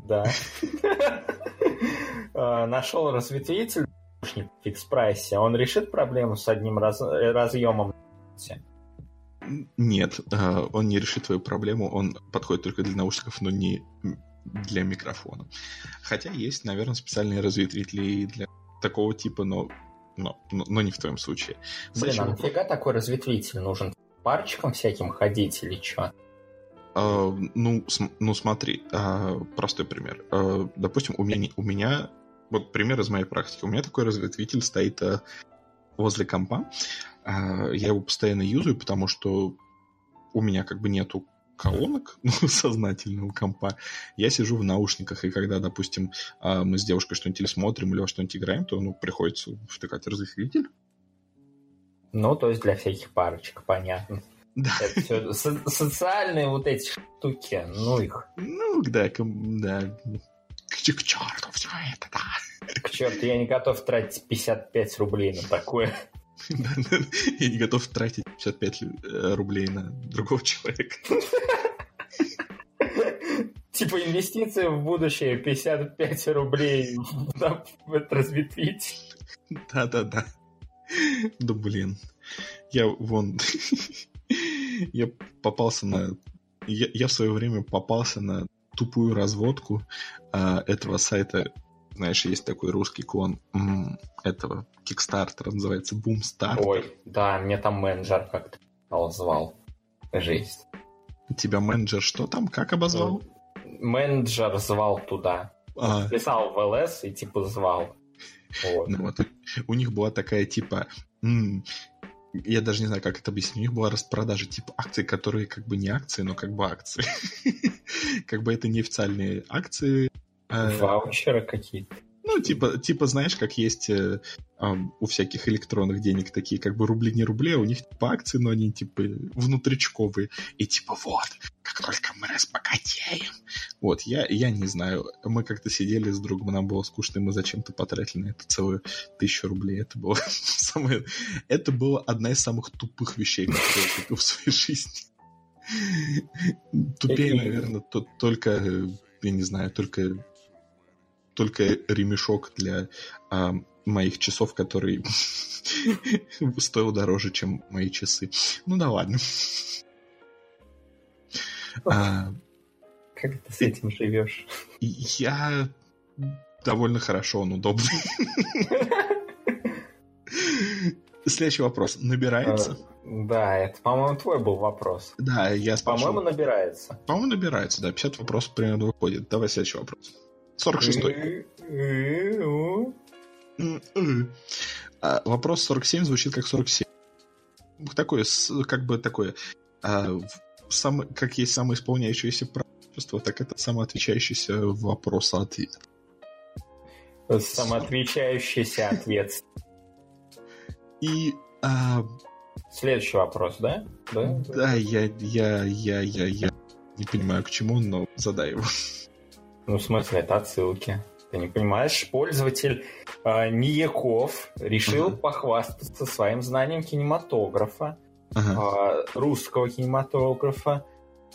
Да. А, Нашел разветвитель в фикс прайсе. Он решит проблему с одним раз... разъемом. Нет, а, он не решит твою проблему, он подходит только для наушников, но не для микрофона. Хотя есть, наверное, специальные разветвители для такого типа, но, но, но, но не в твоем случае. Блин, Зачем? а нафига такой разветвитель нужен? Парчиком всяким ходить или что? Uh, ну, см- ну, смотри, uh, простой пример. Uh, допустим, у меня, у меня, вот пример из моей практики, у меня такой разветвитель стоит возле компа. Я его постоянно юзаю, потому что у меня как бы нету колонок ну, сознательного компа, я сижу в наушниках, и когда, допустим, а, мы с девушкой что-нибудь или смотрим, или во что-нибудь играем, то ну, приходится втыкать разрешитель. Ну, то есть для всяких парочек, понятно. Да. Это все со- социальные вот эти штуки, ну их. Ну, да, да. К, к черту все это, да. К черту, я не готов тратить 55 рублей на такое. Я не готов тратить 55 э, рублей на другого человека. Типа инвестиции в будущее 55 рублей в этот разветвитель. Да-да-да. Да блин. Я вон... Я попался на... Я, я в свое время попался на тупую разводку а, этого сайта знаешь, есть такой русский клон этого Кикстартера, называется Boomstar. Ой, да, мне там менеджер как-то обозвал. Жесть. Тебя менеджер что там, как обозвал? менеджер звал туда. А, Писал в ЛС и типа звал. Вот. ну вот, у них была такая типа... я даже не знаю, как это объяснить. У них была распродажа типа акций, которые как бы не акции, но как бы акции. Как бы это не официальные акции. э, Ваучеры какие-то. Ну, типа, типа, знаешь, как есть э, ам, у всяких электронных денег такие, как бы рубли не рубли, а у них типа акции, но они типа внутричковые. И типа вот, как только мы разбогатеем. Вот, я, я не знаю. Мы как-то сидели с другом, нам было скучно, и мы зачем-то потратили на это целую тысячу рублей. Это было самое... Это была одна из самых тупых вещей, которые я купил в своей жизни. Тупее, наверное, то- только, э, я не знаю, только только ремешок для а, моих часов, который стоил дороже, чем мои часы. Ну да ладно. А, Как ты с этим живешь? я довольно хорошо, он удобный. Следующий вопрос. Набирается? Да, это, по-моему, твой был вопрос. Да, я спрашивал. По-моему, набирается. По-моему, набирается, да. 50 вопросов примерно выходит. Давай следующий вопрос. 46-й. М-м-м. М-м. А, Вопрос 47 звучит как 47. Такое, как бы такое, а, сам- как есть самоисполняющееся пророчество, так это самоотвечающийся вопрос-ответ. Самоотвечающийся ответ. И а, Следующий вопрос, да? Да? да, я, я, я, я, я не понимаю, к чему, но задай его. Ну, в смысле, это отсылки. Ты не понимаешь, пользователь э, Нияков решил Ага. похвастаться своим знанием кинематографа, Ага. э, русского кинематографа,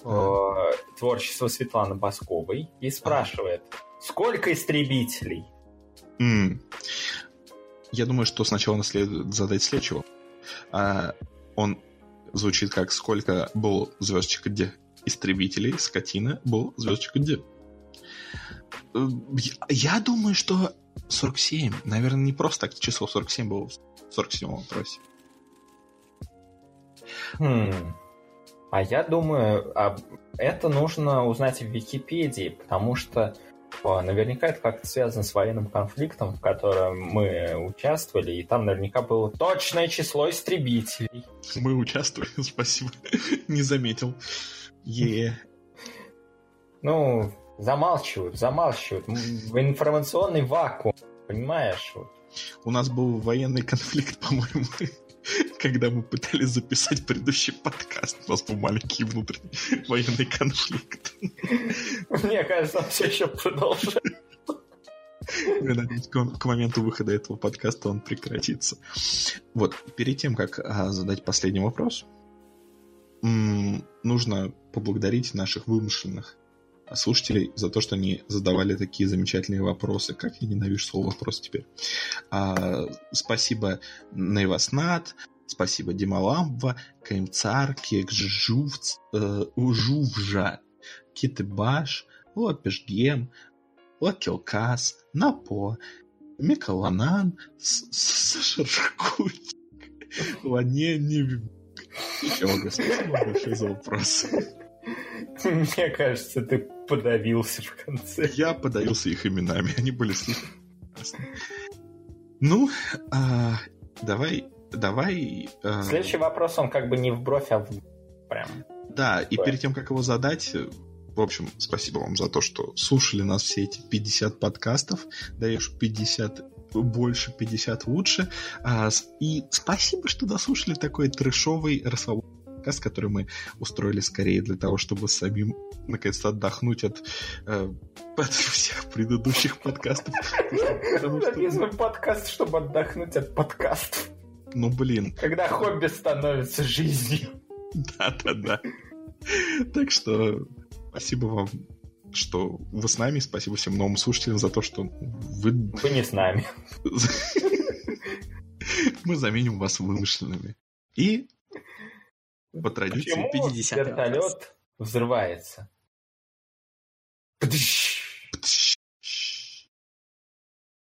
э, творчества Светланы Басковой и спрашивает, сколько истребителей? М. Я думаю, что сначала нам следует задать следующего. А, он звучит как «Сколько был звездочка Д истребителей, скотина, был звездочка Д». Э, Я думаю, что 47. Наверное, не просто так число 47 было в 47 вопросе. Хм. А я думаю, а это нужно узнать в Википедии, потому что наверняка это как-то связано с военным конфликтом, в котором мы участвовали, и там наверняка было точное число истребителей. Мы участвовали, спасибо. Не заметил. Е. Ну, замалчивают, замалчивают. Информационный вакуум, понимаешь? Вот. У нас был военный конфликт, по-моему, когда мы пытались записать предыдущий подкаст. У нас был маленький внутренний военный конфликт. Мне кажется, он все еще продолжает. Надеюсь, к, моменту выхода этого подкаста он прекратится. Вот, перед тем, как а, задать последний вопрос, нужно поблагодарить наших вымышленных слушателей за то, что они задавали такие замечательные вопросы. Как я ненавижу слово вопрос теперь. А, спасибо Нейваснат, спасибо Дималамба, Каимцар, Кекжувц, э, Ужувжа, Китыбаш, Лопешгем, Лакилкас, Напо, Миколанан, Сашаркуть, Ланени... Йога, спасибо большое за вопросы. Мне кажется, ты подавился в конце. Я подавился их именами, они были слишком. Ну, а, давай, давай... а, Следующий вопрос, он как бы не в бровь, а в прям. Да, и перед тем, как его задать, в общем, спасибо вам за то, что слушали нас все эти 50 подкастов. Даешь 50 больше, 50 лучше. А, и спасибо, что дослушали такой трэшовый расслабленный подкаст, который мы устроили скорее для того, чтобы самим наконец-то отдохнуть от, э, от всех предыдущих подкастов. Записываем подкаст, чтобы отдохнуть от подкастов. ну, блин, Когда хобби становится жизнью. Да-да-да. Так что спасибо вам, что вы с нами. Спасибо всем новым слушателям за то, что вы... Вы не с нами. Мы заменим вас вымышленными. И по традиции... Почему 50-й вертолет взрывается? Пдыщ.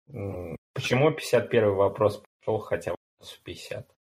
М, Почему 51 вопрос пошел, хотя вопросов 50?